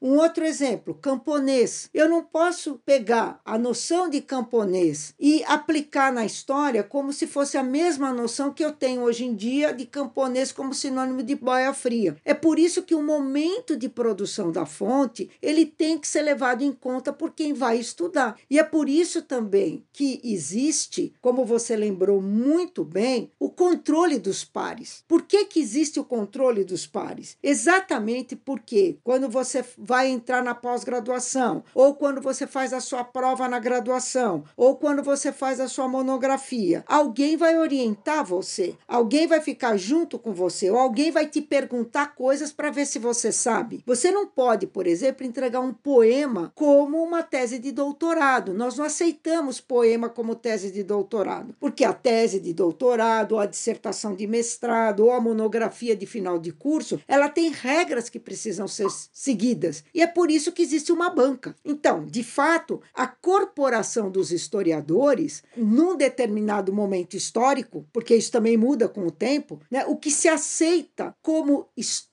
Um outro exemplo, camponês. Eu não posso pegar a noção de camponês e aplicar na história como se fosse a mesma noção que eu tenho hoje em dia de camponês como sinônimo de boia fria. É por isso isso que o momento de produção da fonte ele tem que ser levado em conta por quem vai estudar. E é por isso também que existe, como você lembrou muito bem, o controle dos pares. Por que, que existe o controle dos pares? Exatamente porque quando você vai entrar na pós-graduação, ou quando você faz a sua prova na graduação, ou quando você faz a sua monografia, alguém vai orientar você, alguém vai ficar junto com você, ou alguém vai te perguntar coisas para ver se você sabe. Você não pode, por exemplo, entregar um poema como uma tese de doutorado. Nós não aceitamos poema como tese de doutorado, porque a tese de doutorado, ou a dissertação de mestrado, ou a monografia de final de curso, ela tem regras que precisam ser seguidas. E é por isso que existe uma banca. Então, de fato, a corporação dos historiadores, num determinado momento histórico, porque isso também muda com o tempo, né, o que se aceita como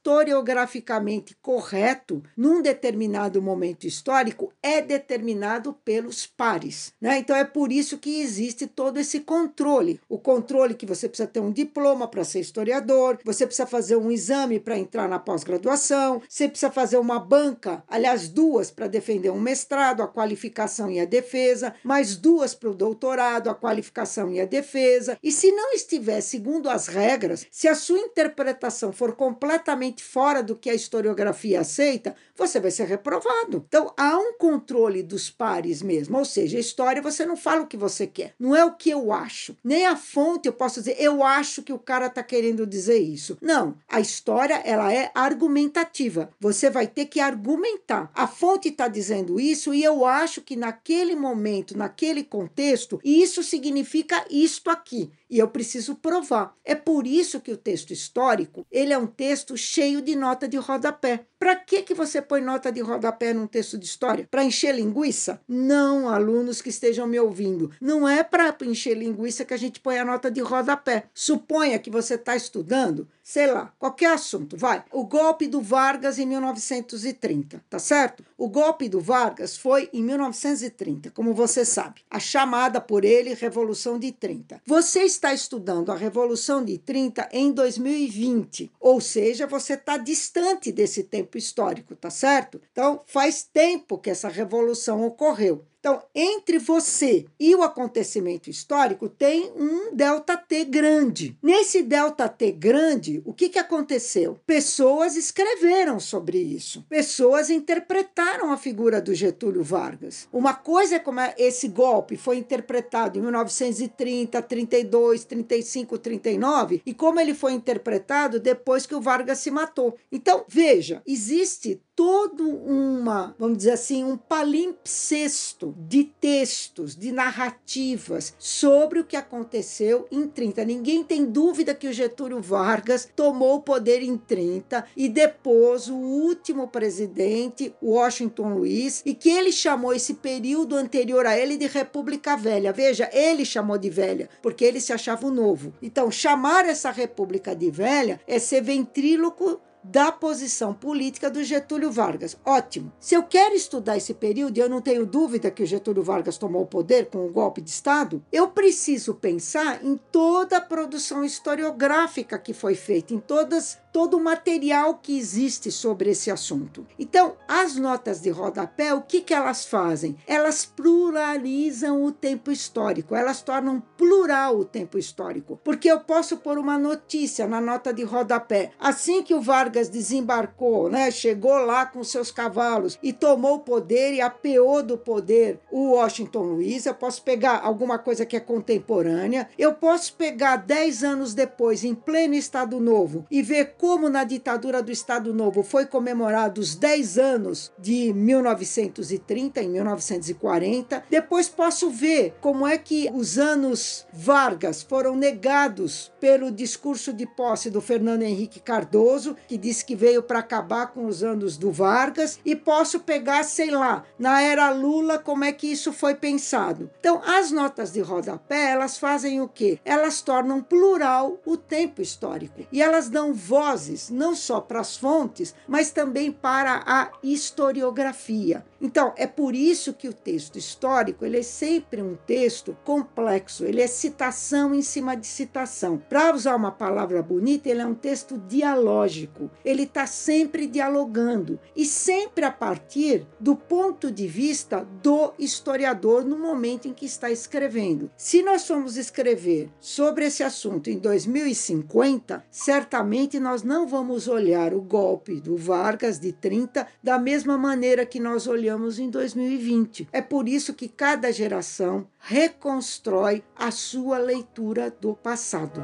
historiograficamente correto num determinado momento histórico é determinado pelos pares. Né? Então é por isso que existe todo esse controle. O controle que você precisa ter um diploma para ser historiador, você precisa fazer um exame para entrar na pós-graduação, você precisa fazer uma banca, aliás, duas para defender um mestrado, a qualificação e a defesa, mais duas para o doutorado, a qualificação e a defesa. E se não estiver segundo as regras, se a sua interpretação for completamente fora fora do que a historiografia aceita, você vai ser reprovado. Então há um controle dos pares mesmo, ou seja, a história você não fala o que você quer, não é o que eu acho, nem a fonte eu posso dizer eu acho que o cara está querendo dizer isso. Não, a história ela é argumentativa. Você vai ter que argumentar. A fonte está dizendo isso e eu acho que naquele momento, naquele contexto, isso significa isto aqui e eu preciso provar. É por isso que o texto histórico ele é um texto cheio de nota de rodapé. Para que, que você põe nota de rodapé num texto de história? Para encher linguiça? Não, alunos que estejam me ouvindo. Não é para encher linguiça que a gente põe a nota de rodapé. Suponha que você está estudando, sei lá, qualquer assunto, vai. O golpe do Vargas em 1930, tá certo? O golpe do Vargas foi em 1930, como você sabe. A chamada por ele Revolução de 30. Você está estudando a Revolução de 30 em 2020, ou seja, você está distante desse tempo histórico, tá certo? Então, faz tempo que essa revolução ocorreu. Então, entre você e o acontecimento histórico tem um delta T grande. Nesse delta T grande, o que, que aconteceu? Pessoas escreveram sobre isso. Pessoas interpretaram a figura do Getúlio Vargas. Uma coisa é como esse golpe foi interpretado em 1930, 32, 35, 39 e como ele foi interpretado depois que o Vargas se matou. Então, veja, existe todo uma, vamos dizer assim, um palimpsesto de textos, de narrativas sobre o que aconteceu em 30. Ninguém tem dúvida que o Getúlio Vargas tomou o poder em 30 e depois o último presidente, Washington Luiz, e que ele chamou esse período anterior a ele de República Velha. Veja, ele chamou de velha, porque ele se achava o novo. Então, chamar essa República de velha é ser ventríloco da posição política do Getúlio Vargas. Ótimo. Se eu quero estudar esse período, e eu não tenho dúvida que o Getúlio Vargas tomou o poder com o golpe de Estado, eu preciso pensar em toda a produção historiográfica que foi feita, em todas todo o material que existe sobre esse assunto. Então, as notas de rodapé, o que, que elas fazem? Elas pluralizam o tempo histórico, elas tornam plural o tempo histórico. Porque eu posso pôr uma notícia na nota de rodapé. Assim que o Vargas desembarcou, né, chegou lá com seus cavalos e tomou o poder e apeou do poder o Washington Luiz, eu posso pegar alguma coisa que é contemporânea, eu posso pegar 10 anos depois, em pleno Estado Novo, e ver como na ditadura do Estado Novo foi comemorado os 10 anos de 1930 em 1940, depois posso ver como é que os anos Vargas foram negados pelo discurso de posse do Fernando Henrique Cardoso, que disse que veio para acabar com os anos do Vargas, e posso pegar, sei lá, na era Lula, como é que isso foi pensado. Então, as notas de rodapé, elas fazem o quê? Elas tornam plural o tempo histórico e elas dão voz vozes, não só para as fontes, mas também para a historiografia. Então, é por isso que o texto histórico ele é sempre um texto complexo, ele é citação em cima de citação. Para usar uma palavra bonita, ele é um texto dialógico, ele está sempre dialogando e sempre a partir do ponto de vista do historiador no momento em que está escrevendo. Se nós formos escrever sobre esse assunto em 2050, certamente nós não vamos olhar o golpe do Vargas de 30 da mesma maneira que nós olhamos em 2020. É por isso que cada geração reconstrói a sua leitura do passado.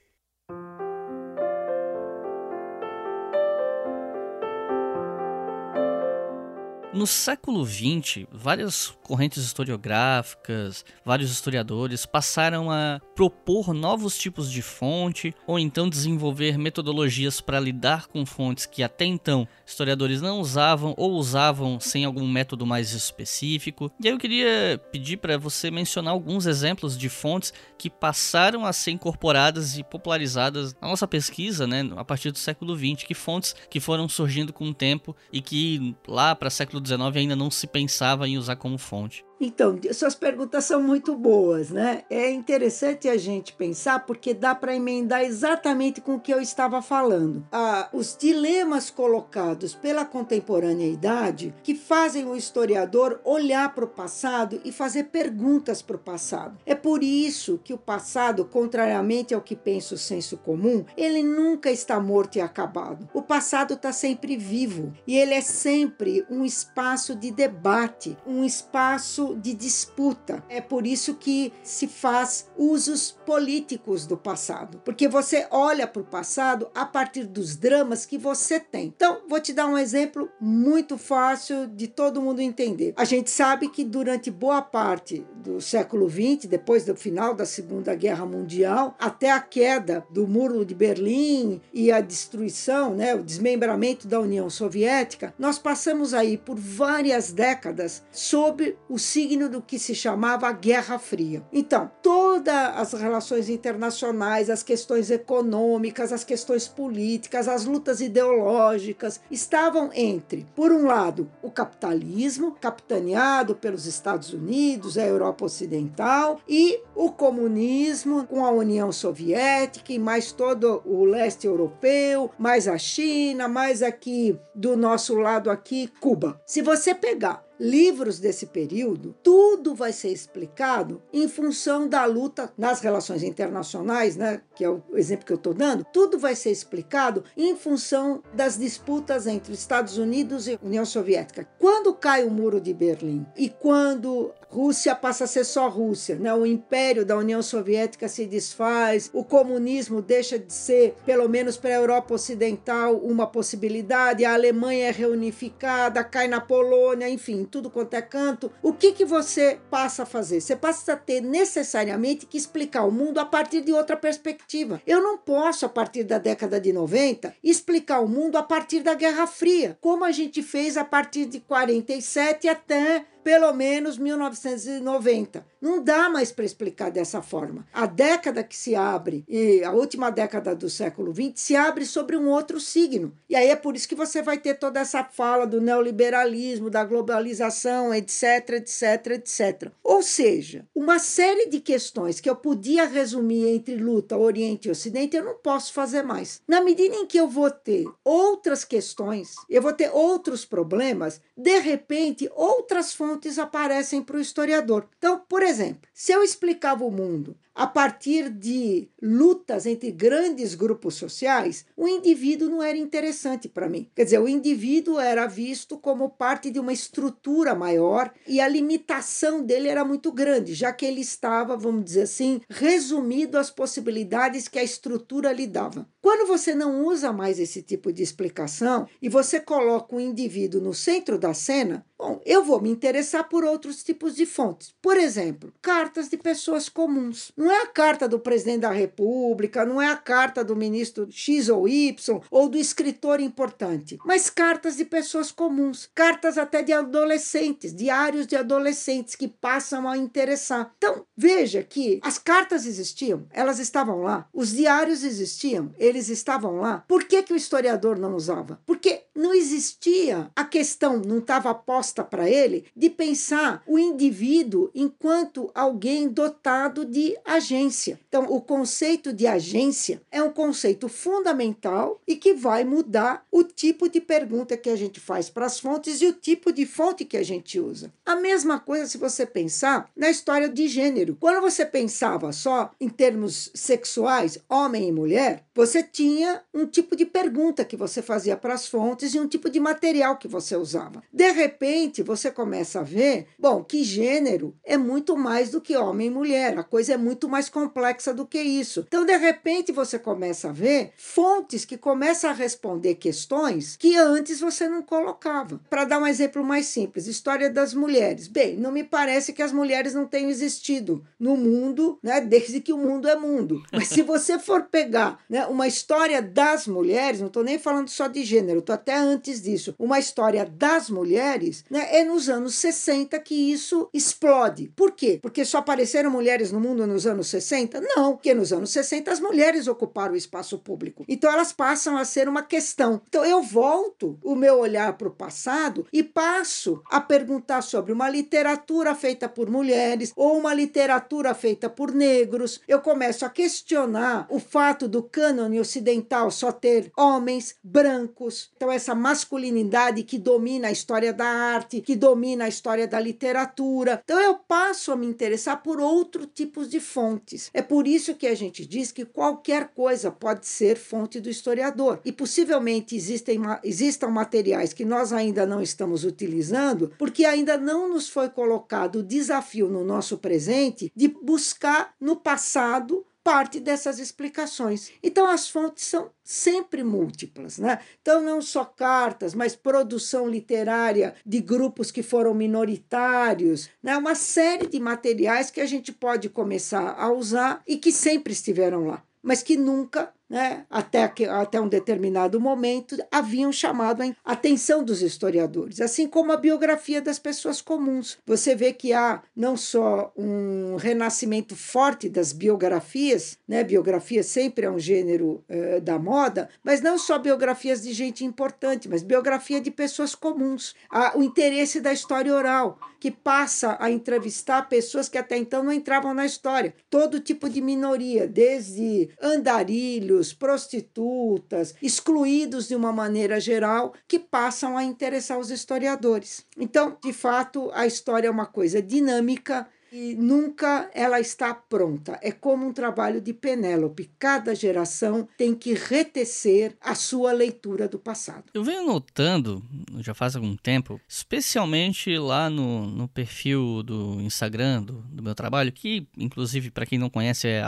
No século XX, várias correntes historiográficas, vários historiadores passaram a propor novos tipos de fonte ou então desenvolver metodologias para lidar com fontes que até então historiadores não usavam ou usavam sem algum método mais específico. E aí eu queria pedir para você mencionar alguns exemplos de fontes que passaram a ser incorporadas e popularizadas na nossa pesquisa, né, a partir do século XX, que fontes que foram surgindo com o tempo e que lá para século XIX ainda não se pensava em usar como fonte. Então, suas perguntas são muito boas, né? É interessante a gente pensar porque dá para emendar exatamente com o que eu estava falando. Ah, os dilemas colocados pela contemporaneidade que fazem o historiador olhar para o passado e fazer perguntas para o passado. É por isso que o passado, contrariamente ao que pensa o senso comum, ele nunca está morto e acabado. O passado está sempre vivo e ele é sempre um espaço de debate, um espaço de disputa. É por isso que se faz usos políticos do passado, porque você olha para o passado a partir dos dramas que você tem. Então, vou te dar um exemplo muito fácil de todo mundo entender. A gente sabe que durante boa parte do século XX, depois do final da Segunda Guerra Mundial, até a queda do Muro de Berlim e a destruição, né, o desmembramento da União Soviética, nós passamos aí por várias décadas sob o signo do que se chamava a Guerra Fria. Então, todas as relações internacionais, as questões econômicas, as questões políticas, as lutas ideológicas estavam entre, por um lado, o capitalismo, capitaneado pelos Estados Unidos, a Europa Ocidental, e o comunismo com a União Soviética e mais todo o leste europeu, mais a China, mais aqui do nosso lado aqui, Cuba. Se você pegar livros desse período, tudo vai ser explicado em função da luta nas relações internacionais, né, que é o exemplo que eu estou dando, tudo vai ser explicado em função das disputas entre Estados Unidos e União Soviética. Quando cai o muro de Berlim e quando Rússia passa a ser só Rússia, né? o império da União Soviética se desfaz, o comunismo deixa de ser, pelo menos para a Europa Ocidental, uma possibilidade, a Alemanha é reunificada, cai na Polônia, enfim, tudo quanto é canto. O que, que você passa a fazer? Você passa a ter necessariamente que explicar o mundo a partir de outra perspectiva. Eu não posso, a partir da década de 90, explicar o mundo a partir da Guerra Fria, como a gente fez a partir de 47 até pelo menos 1990. Não dá mais para explicar dessa forma. A década que se abre, e a última década do século XX, se abre sobre um outro signo. E aí é por isso que você vai ter toda essa fala do neoliberalismo, da globalização, etc, etc, etc. Ou seja, uma série de questões que eu podia resumir entre luta Oriente e Ocidente, eu não posso fazer mais. Na medida em que eu vou ter outras questões, eu vou ter outros problemas, de repente, outras fontes aparecem para o historiador. Então, por exemplo, se eu explicava o mundo a partir de lutas entre grandes grupos sociais, o indivíduo não era interessante para mim. Quer dizer, o indivíduo era visto como parte de uma estrutura maior e a limitação dele era muito grande, já que ele estava, vamos dizer assim, resumido às possibilidades que a estrutura lhe dava. Quando você não usa mais esse tipo de explicação e você coloca o indivíduo no centro da cena, bom, eu vou me interessar por outros tipos de fontes. Por exemplo, cartas de pessoas comuns. Não é a carta do presidente da República, não é a carta do ministro X ou Y ou do escritor importante, mas cartas de pessoas comuns, cartas até de adolescentes, diários de adolescentes que passam a interessar. Então, veja que as cartas existiam, elas estavam lá, os diários existiam, eles estavam lá. Por que, que o historiador não usava? Porque não existia a questão, não estava posta para ele, de pensar o indivíduo enquanto alguém dotado de agência. Então, o conceito de agência é um conceito fundamental e que vai mudar o tipo de pergunta que a gente faz para as fontes e o tipo de fonte que a gente usa. A mesma coisa se você pensar na história de gênero. Quando você pensava só em termos sexuais, homem e mulher, você tinha um tipo de pergunta que você fazia para as fontes e um tipo de material que você usava. De repente, você começa a ver, bom, que gênero é muito mais do que homem e mulher. A coisa é muito muito mais complexa do que isso. Então, de repente, você começa a ver fontes que começam a responder questões que antes você não colocava. Para dar um exemplo mais simples, história das mulheres. Bem, não me parece que as mulheres não tenham existido no mundo, né, desde que o mundo é mundo. Mas se você for pegar né, uma história das mulheres, não estou nem falando só de gênero, estou até antes disso, uma história das mulheres, né, é nos anos 60 que isso explode. Por quê? Porque só apareceram mulheres no mundo nos anos anos 60? Não, porque nos anos 60 as mulheres ocuparam o espaço público. Então elas passam a ser uma questão. Então eu volto o meu olhar para o passado e passo a perguntar sobre uma literatura feita por mulheres ou uma literatura feita por negros. Eu começo a questionar o fato do cânone ocidental só ter homens brancos. Então essa masculinidade que domina a história da arte, que domina a história da literatura. Então eu passo a me interessar por outro tipos de fontes fontes. É por isso que a gente diz que qualquer coisa pode ser fonte do historiador. E possivelmente existem, existam materiais que nós ainda não estamos utilizando, porque ainda não nos foi colocado o desafio no nosso presente de buscar no passado parte dessas explicações. Então as fontes são sempre múltiplas, né? Então não só cartas, mas produção literária de grupos que foram minoritários, né? Uma série de materiais que a gente pode começar a usar e que sempre estiveram lá, mas que nunca né, até, que, até um determinado momento, haviam chamado a atenção dos historiadores, assim como a biografia das pessoas comuns. Você vê que há não só um renascimento forte das biografias, né, biografia sempre é um gênero uh, da moda, mas não só biografias de gente importante, mas biografia de pessoas comuns. Há o interesse da história oral, que passa a entrevistar pessoas que até então não entravam na história. Todo tipo de minoria, desde andarilhos, prostitutas, excluídos de uma maneira geral, que passam a interessar os historiadores. Então, de fato, a história é uma coisa dinâmica e nunca ela está pronta. É como um trabalho de Penélope. Cada geração tem que retecer a sua leitura do passado. Eu venho notando, já faz algum tempo, especialmente lá no, no perfil do Instagram do, do meu trabalho, que inclusive para quem não conhece é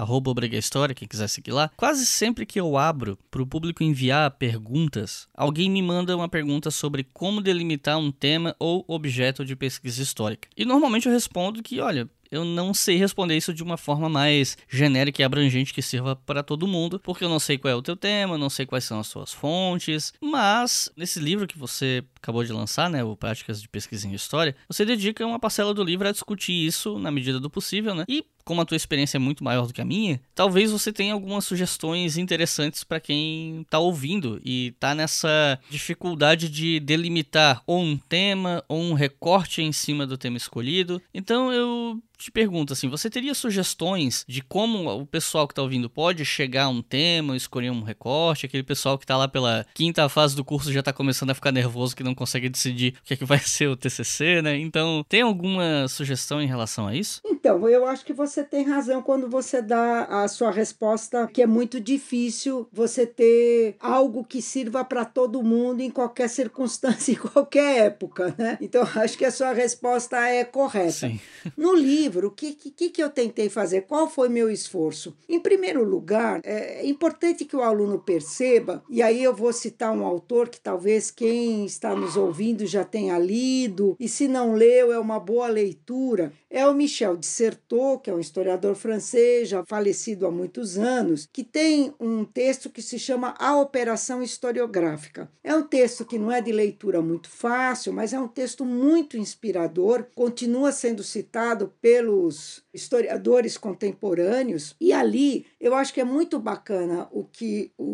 História, quem quiser seguir lá. Quase sempre que eu abro para o público enviar perguntas, alguém me manda uma pergunta sobre como delimitar um tema ou objeto de pesquisa histórica. E normalmente eu respondo que, olha, eu não sei responder isso de uma forma mais genérica e abrangente que sirva para todo mundo, porque eu não sei qual é o teu tema, não sei quais são as suas fontes, mas nesse livro que você acabou de lançar, né, o Práticas de Pesquisa em História, você dedica uma parcela do livro a discutir isso na medida do possível, né? E como a tua experiência é muito maior do que a minha, talvez você tenha algumas sugestões interessantes para quem está ouvindo e está nessa dificuldade de delimitar ou um tema ou um recorte em cima do tema escolhido. Então eu te pergunto assim, você teria sugestões de como o pessoal que está ouvindo pode chegar a um tema, escolher um recorte, aquele pessoal que está lá pela quinta fase do curso já está começando a ficar nervoso que não consegue decidir o que é que vai ser o TCC, né? Então, tem alguma sugestão em relação a isso? Então, eu acho que você tem razão quando você dá a sua resposta que é muito difícil você ter algo que sirva para todo mundo em qualquer circunstância, em qualquer época, né? Então, acho que a sua resposta é correta. Sim. No livro, o que, que, que eu tentei fazer? Qual foi meu esforço? Em primeiro lugar, é importante que o aluno perceba, e aí eu vou citar um autor que talvez quem está nos ouvindo já tenha lido, e se não leu, é uma boa leitura, é o Michel de Certeau, que é um historiador francês, já falecido há muitos anos, que tem um texto que se chama A Operação Historiográfica. É um texto que não é de leitura muito fácil, mas é um texto muito inspirador, continua sendo citado pelos historiadores contemporâneos, e ali eu acho que é muito bacana o que o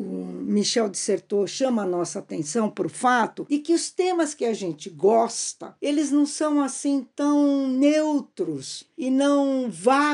Michel Certeau chama a nossa atenção para o fato de que os temas que a gente gosta, eles não são assim tão neutros e não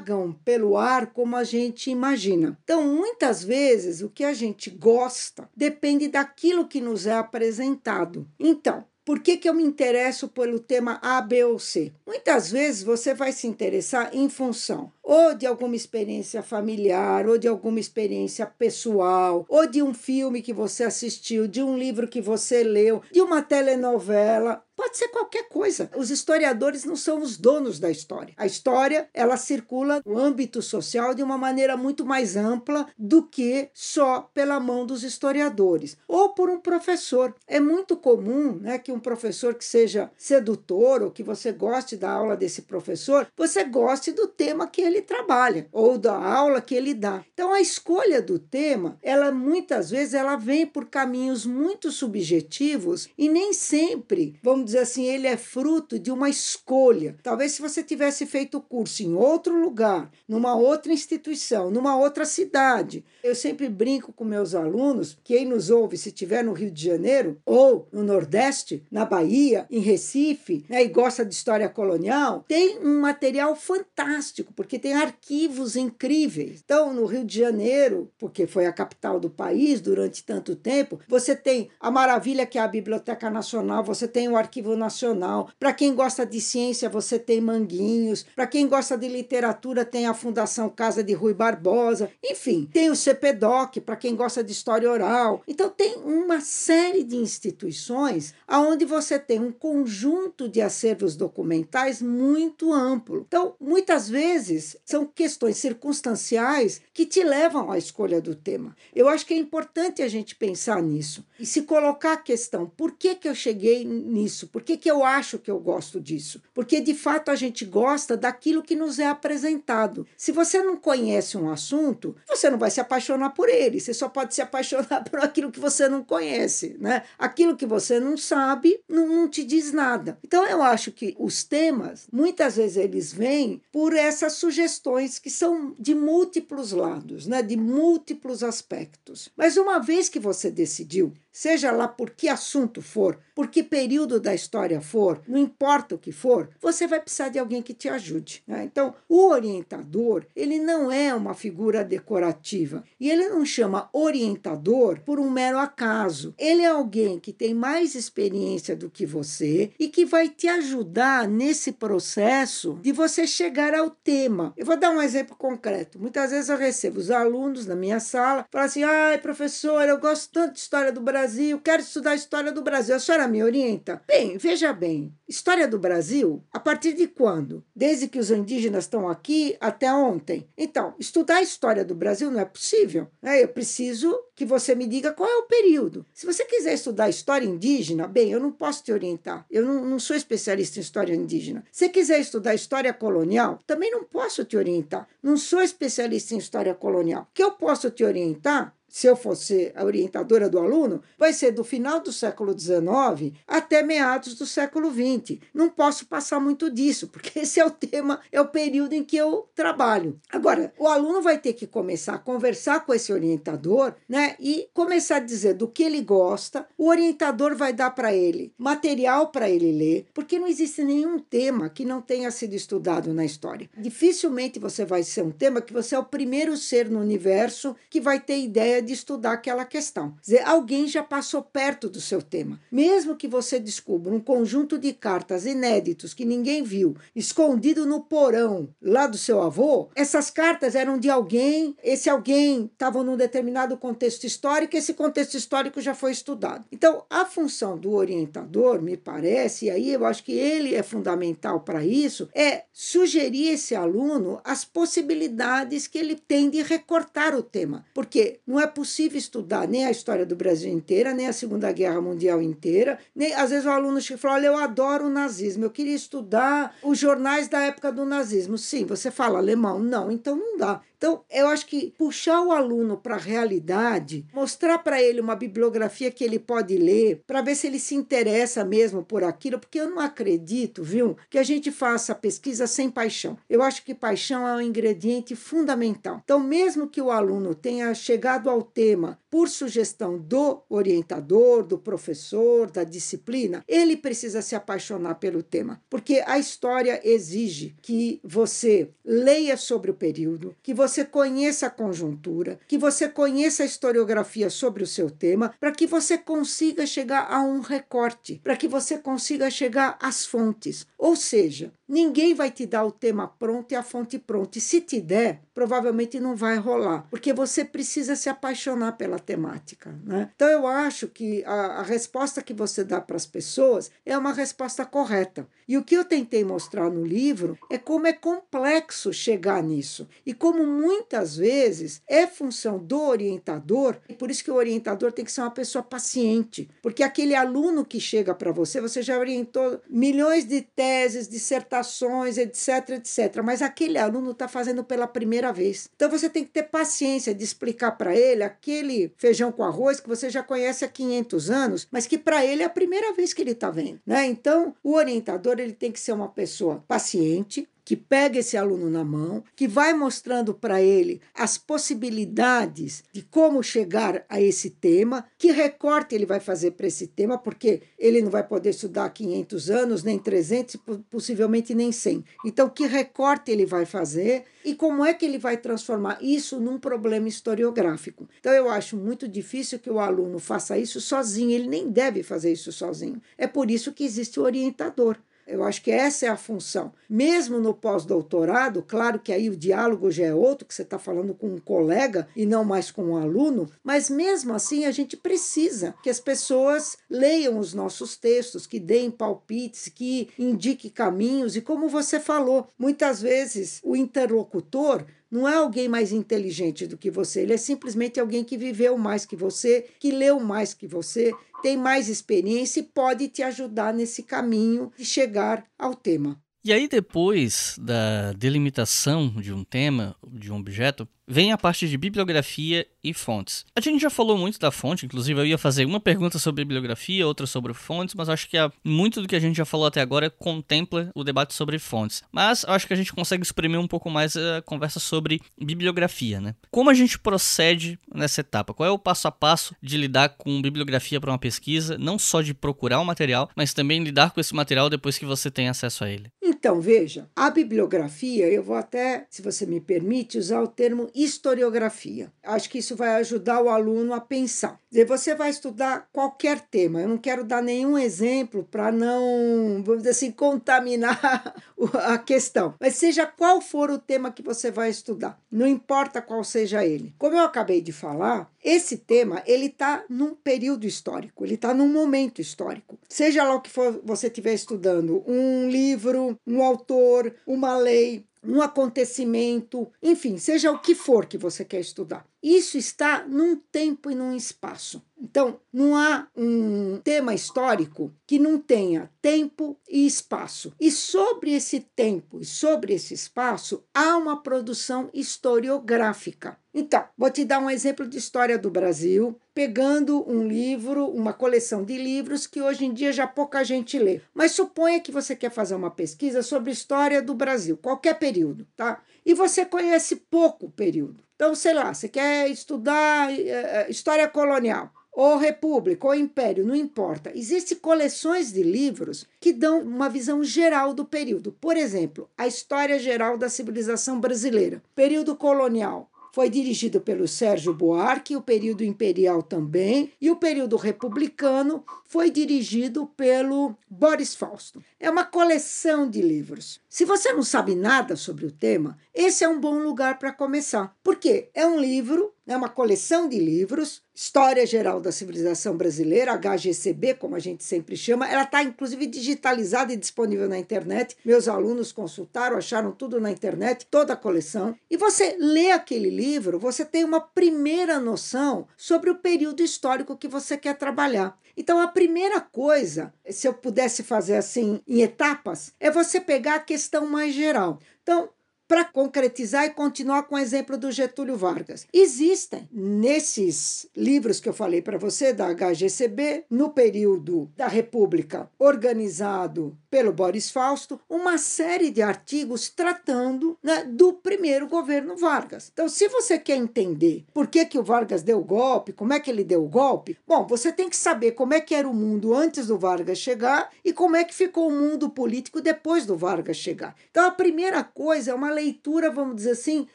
vagam pelo ar como a gente imagina. Então, muitas vezes, o que a gente gosta depende daquilo que nos é apresentado. Então, por que, que eu me interesso pelo tema A, B ou C? Muitas vezes você vai se interessar em função ou de alguma experiência familiar, ou de alguma experiência pessoal, ou de um filme que você assistiu, de um livro que você leu, de uma telenovela. Pode ser qualquer coisa. Os historiadores não são os donos da história. A história, ela circula no âmbito social de uma maneira muito mais ampla do que só pela mão dos historiadores ou por um professor. É muito comum, né, que um professor que seja sedutor ou que você goste da aula desse professor, você goste do tema que ele trabalha ou da aula que ele dá. Então a escolha do tema, ela muitas vezes ela vem por caminhos muito subjetivos e nem sempre, vamos dizer assim, ele é fruto de uma escolha. Talvez se você tivesse feito o curso em outro lugar, numa outra instituição, numa outra cidade. Eu sempre brinco com meus alunos, quem nos ouve se estiver no Rio de Janeiro ou no Nordeste, na Bahia, em Recife, né, e gosta de história colonial, tem um material fantástico, porque tem arquivos incríveis. Então, no Rio de Janeiro, porque foi a capital do país durante tanto tempo, você tem a maravilha que é a Biblioteca Nacional, você tem o Arquivo Arquivo Nacional. Para quem gosta de ciência, você tem Manguinhos. Para quem gosta de literatura, tem a Fundação Casa de Rui Barbosa. Enfim, tem o CPDOC, para quem gosta de história oral. Então, tem uma série de instituições onde você tem um conjunto de acervos documentais muito amplo. Então, muitas vezes, são questões circunstanciais que te levam à escolha do tema. Eu acho que é importante a gente pensar nisso e se colocar a questão: por que, que eu cheguei nisso? Por que, que eu acho que eu gosto disso? Porque de fato a gente gosta daquilo que nos é apresentado. Se você não conhece um assunto, você não vai se apaixonar por ele, você só pode se apaixonar por aquilo que você não conhece, né? Aquilo que você não sabe não, não te diz nada. Então eu acho que os temas, muitas vezes eles vêm por essas sugestões que são de múltiplos lados, né? De múltiplos aspectos. Mas uma vez que você decidiu seja lá por que assunto for, por que período da história for, não importa o que for, você vai precisar de alguém que te ajude. Né? Então, o orientador, ele não é uma figura decorativa e ele não chama orientador por um mero acaso. Ele é alguém que tem mais experiência do que você e que vai te ajudar nesse processo de você chegar ao tema. Eu vou dar um exemplo concreto. Muitas vezes eu recebo os alunos na minha sala, falam assim: ai, professor, eu gosto tanto de história do Brasil Brasil, quero estudar a história do Brasil. A senhora me orienta? Bem, veja bem, história do Brasil, a partir de quando? Desde que os indígenas estão aqui até ontem. Então, estudar a história do Brasil não é possível. Né? Eu preciso que você me diga qual é o período. Se você quiser estudar história indígena, bem, eu não posso te orientar. Eu não, não sou especialista em história indígena. Se quiser estudar história colonial, também não posso te orientar. Não sou especialista em história colonial. O que eu posso te orientar se eu fosse a orientadora do aluno, vai ser do final do século XIX até meados do século XX. Não posso passar muito disso, porque esse é o tema, é o período em que eu trabalho. Agora, o aluno vai ter que começar a conversar com esse orientador, né, e começar a dizer do que ele gosta. O orientador vai dar para ele material para ele ler, porque não existe nenhum tema que não tenha sido estudado na história. Dificilmente você vai ser um tema que você é o primeiro ser no universo que vai ter ideia de estudar aquela questão. Quer dizer, alguém já passou perto do seu tema. Mesmo que você descubra um conjunto de cartas inéditos que ninguém viu, escondido no porão lá do seu avô, essas cartas eram de alguém, esse alguém estava num determinado contexto histórico, esse contexto histórico já foi estudado. Então, a função do orientador, me parece, e aí eu acho que ele é fundamental para isso, é sugerir esse aluno as possibilidades que ele tem de recortar o tema. Porque não é possível estudar nem a história do Brasil inteira, nem a Segunda Guerra Mundial inteira. Nem, às vezes o aluno chega e fala: Olha, eu adoro o nazismo, eu queria estudar os jornais da época do nazismo. Sim, você fala alemão? Não, então não dá. Então, eu acho que puxar o aluno para a realidade, mostrar para ele uma bibliografia que ele pode ler, para ver se ele se interessa mesmo por aquilo, porque eu não acredito, viu, que a gente faça pesquisa sem paixão. Eu acho que paixão é um ingrediente fundamental. Então, mesmo que o aluno tenha chegado ao tema por sugestão do orientador, do professor, da disciplina, ele precisa se apaixonar pelo tema, porque a história exige que você leia sobre o período, que você você conheça a conjuntura, que você conheça a historiografia sobre o seu tema, para que você consiga chegar a um recorte, para que você consiga chegar às fontes. Ou seja, ninguém vai te dar o tema pronto e a fonte pronta. E se te der, provavelmente não vai rolar, porque você precisa se apaixonar pela temática. Né? Então, eu acho que a, a resposta que você dá para as pessoas é uma resposta correta. E o que eu tentei mostrar no livro é como é complexo chegar nisso e como muitas vezes é função do orientador, e por isso que o orientador tem que ser uma pessoa paciente, porque aquele aluno que chega para você, você já orientou milhões de teses, dissertações, etc, etc, mas aquele aluno está fazendo pela primeira vez. Então você tem que ter paciência de explicar para ele aquele feijão com arroz que você já conhece há 500 anos, mas que para ele é a primeira vez que ele está vendo, né? Então, o orientador ele tem que ser uma pessoa paciente, que pega esse aluno na mão, que vai mostrando para ele as possibilidades de como chegar a esse tema, que recorte ele vai fazer para esse tema, porque ele não vai poder estudar 500 anos, nem 300, possivelmente nem 100. Então, que recorte ele vai fazer e como é que ele vai transformar isso num problema historiográfico. Então, eu acho muito difícil que o aluno faça isso sozinho, ele nem deve fazer isso sozinho. É por isso que existe o orientador. Eu acho que essa é a função. Mesmo no pós-doutorado, claro que aí o diálogo já é outro, que você está falando com um colega e não mais com um aluno, mas mesmo assim a gente precisa que as pessoas leiam os nossos textos, que deem palpites, que indiquem caminhos, e como você falou, muitas vezes o interlocutor não é alguém mais inteligente do que você, ele é simplesmente alguém que viveu mais que você, que leu mais que você, tem mais experiência e pode te ajudar nesse caminho de chegar ao tema. E aí, depois da delimitação de um tema, de um objeto, vem a parte de bibliografia e fontes. A gente já falou muito da fonte, inclusive eu ia fazer uma pergunta sobre bibliografia, outra sobre fontes, mas acho que muito do que a gente já falou até agora contempla o debate sobre fontes. Mas acho que a gente consegue exprimir um pouco mais a conversa sobre bibliografia, né? Como a gente procede nessa etapa? Qual é o passo a passo de lidar com bibliografia para uma pesquisa, não só de procurar o material, mas também lidar com esse material depois que você tem acesso a ele? Então, veja, a bibliografia, eu vou até, se você me permite, usar o termo historiografia. Acho que isso vai ajudar o aluno a pensar. Você vai estudar qualquer tema. Eu não quero dar nenhum exemplo para não, vamos dizer assim, contaminar a questão. Mas seja qual for o tema que você vai estudar, não importa qual seja ele. Como eu acabei de falar, esse tema ele está num período histórico, ele está num momento histórico. Seja lá o que for você estiver estudando, um livro, um autor, uma lei, um acontecimento, enfim, seja o que for que você quer estudar. Isso está num tempo e num espaço. Então, não há um tema histórico que não tenha tempo e espaço. E sobre esse tempo e sobre esse espaço, há uma produção historiográfica. Então, vou te dar um exemplo de história do Brasil, pegando um livro, uma coleção de livros que hoje em dia já pouca gente lê. Mas suponha que você quer fazer uma pesquisa sobre história do Brasil, qualquer período, tá? E você conhece pouco período. Então, sei lá, você quer estudar uh, história colonial ou república ou império, não importa. Existem coleções de livros que dão uma visão geral do período. Por exemplo, a história geral da civilização brasileira, período colonial, foi dirigido pelo Sérgio Buarque, o período imperial também, e o período republicano foi dirigido pelo Boris Fausto. É uma coleção de livros. Se você não sabe nada sobre o tema, esse é um bom lugar para começar. Porque é um livro, é uma coleção de livros, História Geral da Civilização Brasileira, HGCB, como a gente sempre chama. Ela está inclusive digitalizada e disponível na internet. Meus alunos consultaram, acharam tudo na internet, toda a coleção. E você lê aquele livro, você tem uma primeira noção sobre o período histórico que você quer trabalhar. Então, a primeira coisa, se eu pudesse fazer assim em etapas, é você pegar a questão mais geral. Então, para concretizar e continuar com o exemplo do Getúlio Vargas. Existem nesses livros que eu falei para você, da HGCB, no período da República, organizado pelo Boris Fausto, uma série de artigos tratando né, do primeiro governo Vargas. Então, se você quer entender por que, que o Vargas deu o golpe, como é que ele deu o golpe, bom, você tem que saber como é que era o mundo antes do Vargas chegar e como é que ficou o mundo político depois do Vargas chegar. Então, a primeira coisa é uma leitura, vamos dizer assim,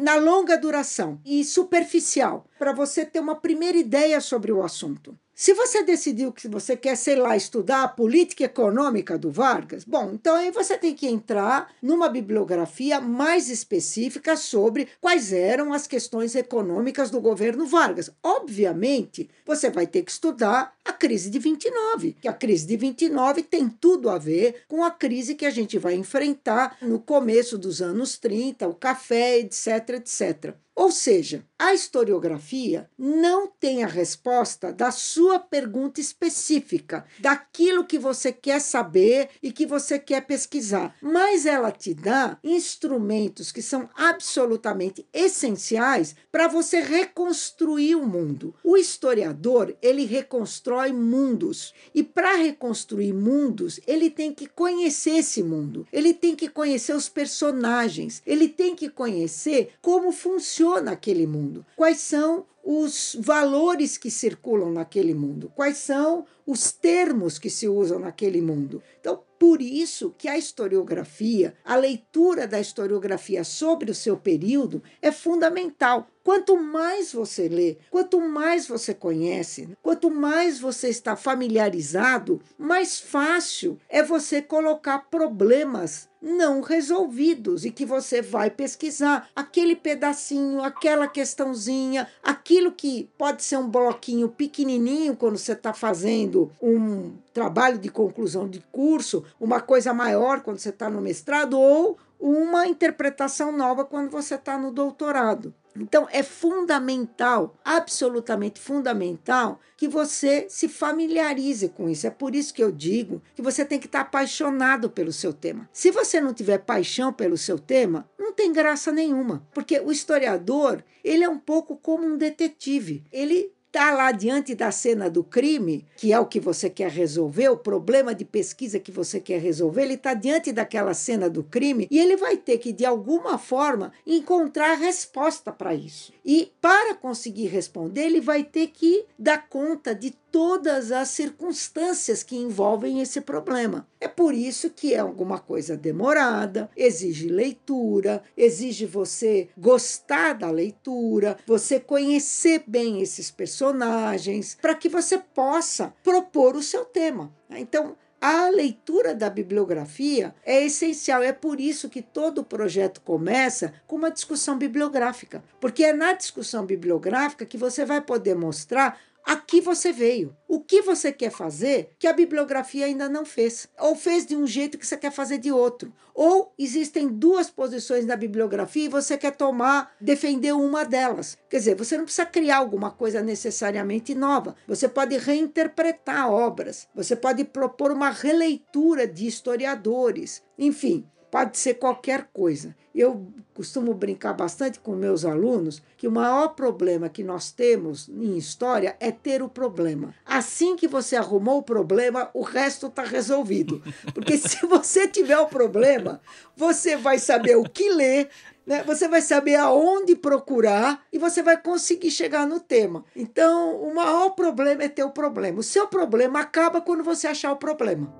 na longa duração e superficial, para você ter uma primeira ideia sobre o assunto. Se você decidiu que você quer, sei lá, estudar a política econômica do Vargas, bom, então aí você tem que entrar numa bibliografia mais específica sobre quais eram as questões econômicas do governo Vargas. Obviamente, você vai ter que estudar a crise de 29, que a crise de 29 tem tudo a ver com a crise que a gente vai enfrentar no começo dos anos 30, o café, etc, etc. Ou seja, a historiografia não tem a resposta da sua pergunta específica, daquilo que você quer saber e que você quer pesquisar, mas ela te dá instrumentos que são absolutamente essenciais para você reconstruir o mundo. O historiador, ele reconstrói mundos, e para reconstruir mundos, ele tem que conhecer esse mundo, ele tem que conhecer os personagens, ele tem que conhecer como funciona aquele mundo, quais são os valores que circulam naquele mundo, quais são os termos que se usam naquele mundo. Então, por isso que a historiografia, a leitura da historiografia sobre o seu período é fundamental. Quanto mais você lê, quanto mais você conhece, quanto mais você está familiarizado, mais fácil é você colocar problemas não resolvidos e que você vai pesquisar aquele pedacinho, aquela questãozinha, aquilo que pode ser um bloquinho pequenininho quando você está fazendo um trabalho de conclusão de curso, uma coisa maior quando você está no mestrado ou uma interpretação nova quando você está no doutorado. Então é fundamental, absolutamente fundamental, que você se familiarize com isso. É por isso que eu digo que você tem que estar apaixonado pelo seu tema. Se você não tiver paixão pelo seu tema, não tem graça nenhuma, porque o historiador, ele é um pouco como um detetive. Ele está lá diante da cena do crime, que é o que você quer resolver, o problema de pesquisa que você quer resolver, ele está diante daquela cena do crime e ele vai ter que, de alguma forma, encontrar resposta para isso. E para conseguir responder, ele vai ter que dar conta de todas as circunstâncias que envolvem esse problema. É por isso que é alguma coisa demorada, exige leitura, exige você gostar da leitura, você conhecer bem esses personagens, para que você possa propor o seu tema. Então, a leitura da bibliografia é essencial. É por isso que todo projeto começa com uma discussão bibliográfica, porque é na discussão bibliográfica que você vai poder mostrar Aqui você veio. O que você quer fazer que a bibliografia ainda não fez? Ou fez de um jeito que você quer fazer de outro? Ou existem duas posições na bibliografia e você quer tomar, defender uma delas. Quer dizer, você não precisa criar alguma coisa necessariamente nova. Você pode reinterpretar obras. Você pode propor uma releitura de historiadores. Enfim, pode ser qualquer coisa. Eu costumo brincar bastante com meus alunos que o maior problema que nós temos em história é ter o problema. Assim que você arrumou o problema, o resto está resolvido. Porque se você tiver o problema, você vai saber o que ler, né? você vai saber aonde procurar e você vai conseguir chegar no tema. Então, o maior problema é ter o problema. O seu problema acaba quando você achar o problema.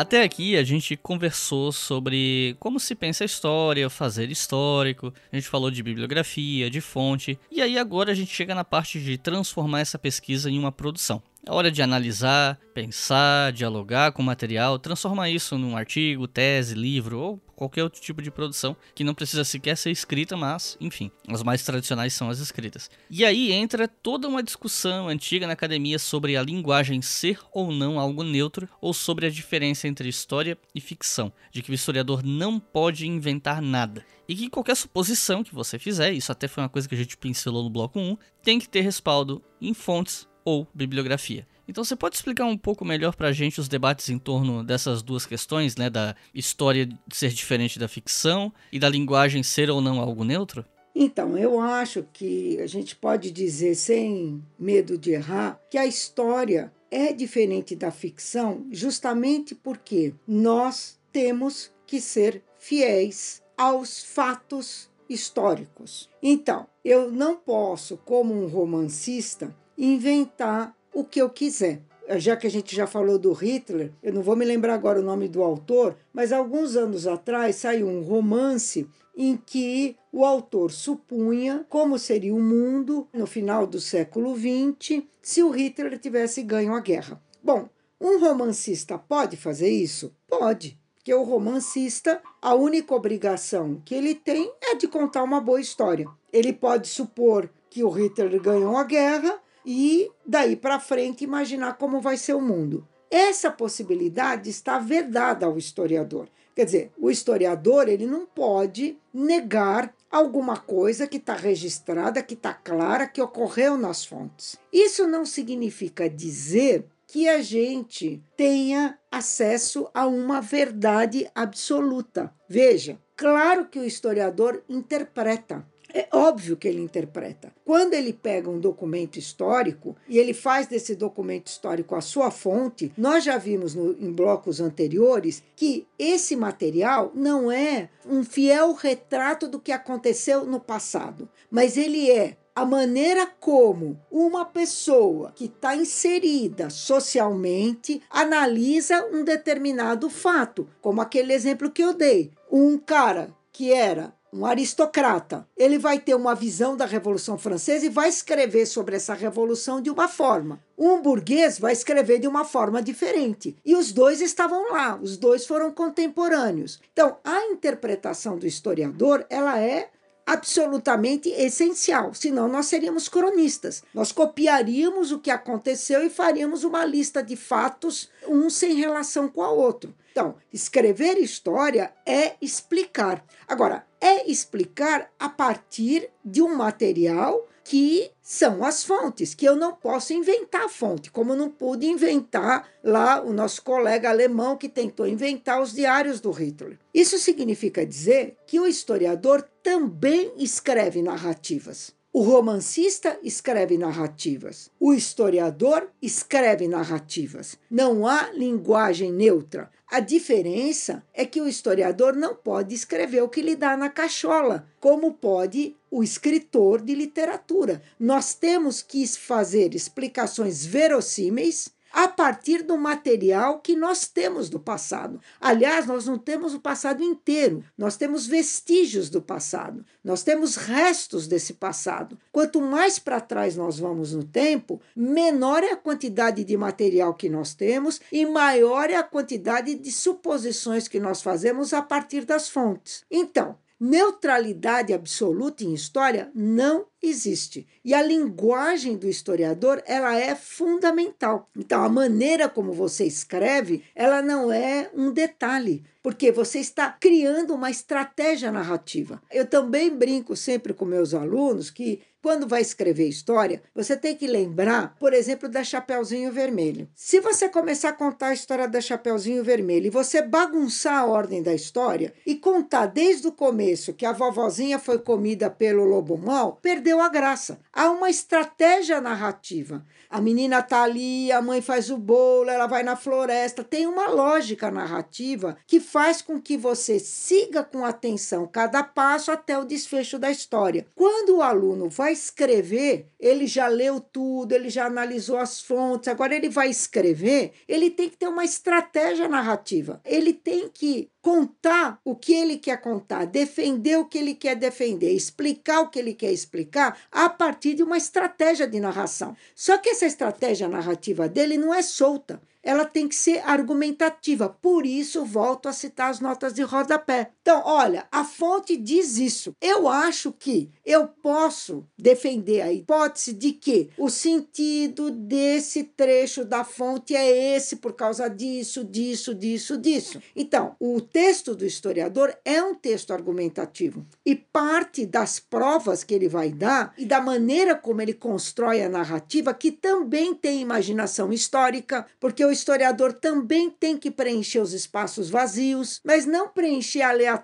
Até aqui a gente conversou sobre como se pensa a história, fazer histórico, a gente falou de bibliografia, de fonte, e aí agora a gente chega na parte de transformar essa pesquisa em uma produção. É hora de analisar, pensar, dialogar com o material, transformar isso num artigo, tese, livro ou qualquer outro tipo de produção que não precisa sequer ser escrita, mas, enfim, as mais tradicionais são as escritas. E aí entra toda uma discussão antiga na academia sobre a linguagem ser ou não algo neutro, ou sobre a diferença entre história e ficção, de que o historiador não pode inventar nada. E que qualquer suposição que você fizer, isso até foi uma coisa que a gente pincelou no bloco 1, tem que ter respaldo em fontes ou bibliografia. Então você pode explicar um pouco melhor para a gente os debates em torno dessas duas questões, né, da história ser diferente da ficção e da linguagem ser ou não algo neutro? Então, eu acho que a gente pode dizer, sem medo de errar, que a história é diferente da ficção justamente porque nós temos que ser fiéis aos fatos históricos. Então, eu não posso, como um romancista, inventar o que eu quiser. Já que a gente já falou do Hitler, eu não vou me lembrar agora o nome do autor, mas alguns anos atrás saiu um romance em que o autor supunha como seria o mundo no final do século XX se o Hitler tivesse ganho a guerra. Bom, um romancista pode fazer isso? Pode. Porque o romancista, a única obrigação que ele tem é de contar uma boa história. Ele pode supor que o Hitler ganhou a guerra e daí para frente imaginar como vai ser o mundo. Essa possibilidade está vedada ao historiador. Quer dizer, o historiador ele não pode negar alguma coisa que está registrada, que está clara, que ocorreu nas fontes. Isso não significa dizer que a gente tenha acesso a uma verdade absoluta. Veja, claro que o historiador interpreta. É óbvio que ele interpreta. Quando ele pega um documento histórico e ele faz desse documento histórico a sua fonte, nós já vimos no, em blocos anteriores que esse material não é um fiel retrato do que aconteceu no passado, mas ele é a maneira como uma pessoa que está inserida socialmente analisa um determinado fato, como aquele exemplo que eu dei. Um cara que era um aristocrata, ele vai ter uma visão da Revolução Francesa e vai escrever sobre essa revolução de uma forma. Um burguês vai escrever de uma forma diferente. E os dois estavam lá, os dois foram contemporâneos. Então, a interpretação do historiador, ela é absolutamente essencial, senão nós seríamos cronistas. Nós copiaríamos o que aconteceu e faríamos uma lista de fatos, um sem relação com o outro. Então, escrever história é explicar. Agora, é explicar a partir de um material que são as fontes, que eu não posso inventar a fonte, como não pude inventar lá o nosso colega alemão que tentou inventar os diários do Hitler. Isso significa dizer que o historiador também escreve narrativas. O romancista escreve narrativas. O historiador escreve narrativas. Não há linguagem neutra. A diferença é que o historiador não pode escrever o que lhe dá na cachola, como pode o escritor de literatura. Nós temos que fazer explicações verossímeis a partir do material que nós temos do passado. Aliás, nós não temos o passado inteiro, nós temos vestígios do passado, nós temos restos desse passado. Quanto mais para trás nós vamos no tempo, menor é a quantidade de material que nós temos e maior é a quantidade de suposições que nós fazemos a partir das fontes. Então, neutralidade absoluta em história não existe. E a linguagem do historiador, ela é fundamental. Então, a maneira como você escreve, ela não é um detalhe, porque você está criando uma estratégia narrativa. Eu também brinco sempre com meus alunos que quando vai escrever história, você tem que lembrar, por exemplo, da Chapeuzinho Vermelho. Se você começar a contar a história da Chapeuzinho Vermelho e você bagunçar a ordem da história e contar desde o começo que a vovozinha foi comida pelo lobo mau, perdeu a graça. Há uma estratégia narrativa. A menina tá ali, a mãe faz o bolo, ela vai na floresta. Tem uma lógica narrativa que faz com que você siga com atenção cada passo até o desfecho da história. Quando o aluno vai escrever, ele já leu tudo, ele já analisou as fontes, agora ele vai escrever, ele tem que ter uma estratégia narrativa. Ele tem que contar o que ele quer contar, defender o que ele quer defender, explicar o que ele quer explicar a partir de uma estratégia de narração. Só que essa estratégia narrativa dele não é solta ela tem que ser argumentativa. Por isso, volto a citar as notas de rodapé. Então, olha, a fonte diz isso. Eu acho que eu posso defender a hipótese de que o sentido desse trecho da fonte é esse por causa disso, disso, disso, disso. Então, o texto do historiador é um texto argumentativo e parte das provas que ele vai dar e da maneira como ele constrói a narrativa, que também tem imaginação histórica, porque o historiador também tem que preencher os espaços vazios, mas não preencher aleatoriamente,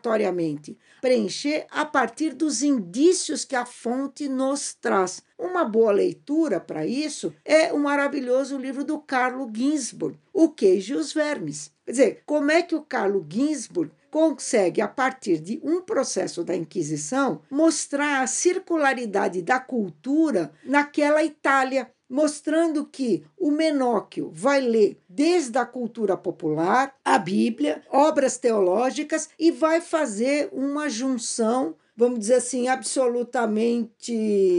preencher a partir dos indícios que a fonte nos traz. Uma boa leitura para isso é o maravilhoso livro do Carlo Ginzburg, O Queijo e os Vermes. Quer dizer, como é que o Carlo Ginzburg consegue, a partir de um processo da Inquisição, mostrar a circularidade da cultura naquela Itália mostrando que o Menóquio vai ler desde a cultura popular, a Bíblia, obras teológicas e vai fazer uma junção vamos dizer assim, absolutamente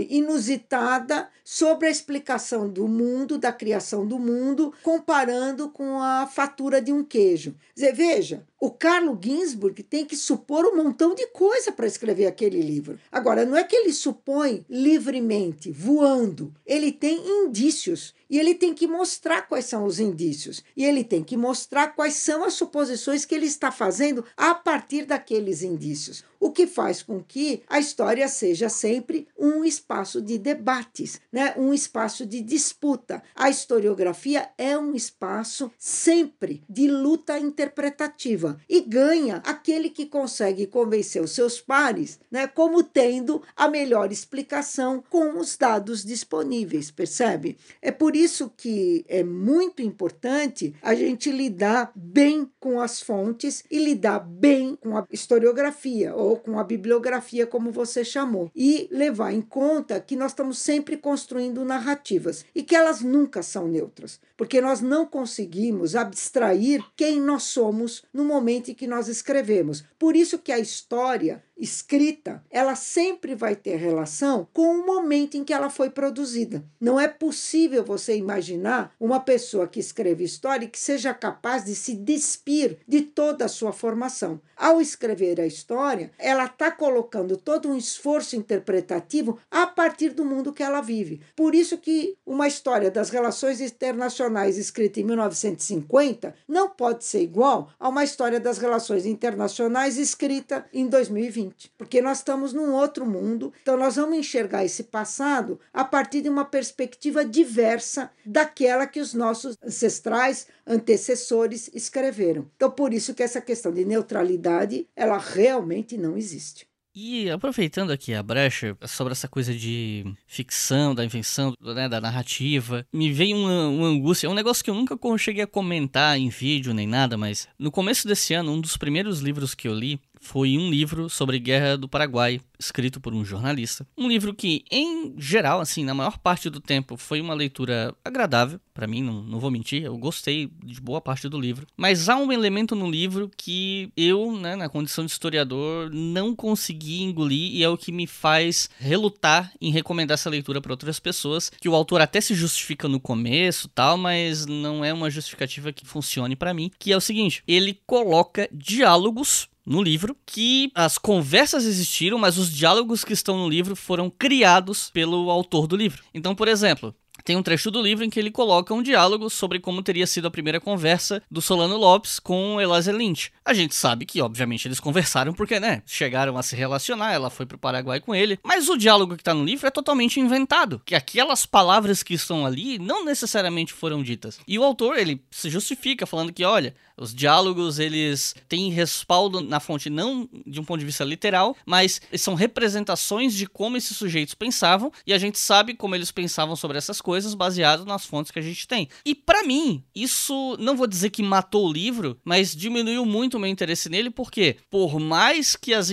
inusitada sobre a explicação do mundo, da criação do mundo, comparando com a fatura de um queijo. Dizer, veja, o Carlo Ginsburg tem que supor um montão de coisa para escrever aquele livro. Agora, não é que ele supõe livremente, voando. Ele tem indícios e ele tem que mostrar quais são os indícios. E ele tem que mostrar quais são as suposições que ele está fazendo a partir daqueles indícios. O que faz com que a história seja sempre um espaço de debates, né? um espaço de disputa. A historiografia é um espaço sempre de luta interpretativa e ganha aquele que consegue convencer os seus pares né? como tendo a melhor explicação com os dados disponíveis, percebe? É por isso que é muito importante a gente lidar bem com as fontes e lidar bem com a historiografia ou com a bibliografia, como você chamou, e levar em conta que nós estamos sempre construindo narrativas e que elas nunca são neutras, porque nós não conseguimos abstrair quem nós somos no momento em que nós escrevemos. Por isso que a história escrita, ela sempre vai ter relação com o momento em que ela foi produzida. Não é possível você imaginar uma pessoa que escreve história que seja capaz de se despir de toda a sua formação. Ao escrever a história, ela está colocando todo um esforço interpretativo a partir do mundo que ela vive. Por isso que uma história das relações internacionais escrita em 1950 não pode ser igual a uma história das relações internacionais escrita em 2020 porque nós estamos num outro mundo, então nós vamos enxergar esse passado a partir de uma perspectiva diversa daquela que os nossos ancestrais, antecessores escreveram. Então por isso que essa questão de neutralidade, ela realmente não existe. E aproveitando aqui a brecha sobre essa coisa de ficção, da invenção, né, da narrativa, me veio uma, uma, angústia. É um negócio que eu nunca cheguei a comentar em vídeo nem nada, mas no começo desse ano, um dos primeiros livros que eu li foi um livro sobre Guerra do Paraguai, escrito por um jornalista. Um livro que, em geral, assim, na maior parte do tempo, foi uma leitura agradável para mim, não, não vou mentir, eu gostei de boa parte do livro. Mas há um elemento no livro que eu, né, na condição de historiador, não consegui engolir e é o que me faz relutar em recomendar essa leitura para outras pessoas, que o autor até se justifica no começo, tal, mas não é uma justificativa que funcione para mim, que é o seguinte, ele coloca diálogos no livro que as conversas existiram, mas os diálogos que estão no livro foram criados pelo autor do livro. Então, por exemplo, tem um trecho do livro em que ele coloca um diálogo sobre como teria sido a primeira conversa do Solano Lopes com Eliza Lynch. A gente sabe que, obviamente, eles conversaram porque, né, chegaram a se relacionar, ela foi pro Paraguai com ele, mas o diálogo que tá no livro é totalmente inventado, que aquelas palavras que estão ali não necessariamente foram ditas. E o autor, ele se justifica falando que, olha, os diálogos, eles têm respaldo na fonte não de um ponto de vista literal, mas são representações de como esses sujeitos pensavam e a gente sabe como eles pensavam sobre essas coisas baseado nas fontes que a gente tem. E para mim, isso não vou dizer que matou o livro, mas diminuiu muito o meu interesse nele, porque por mais que as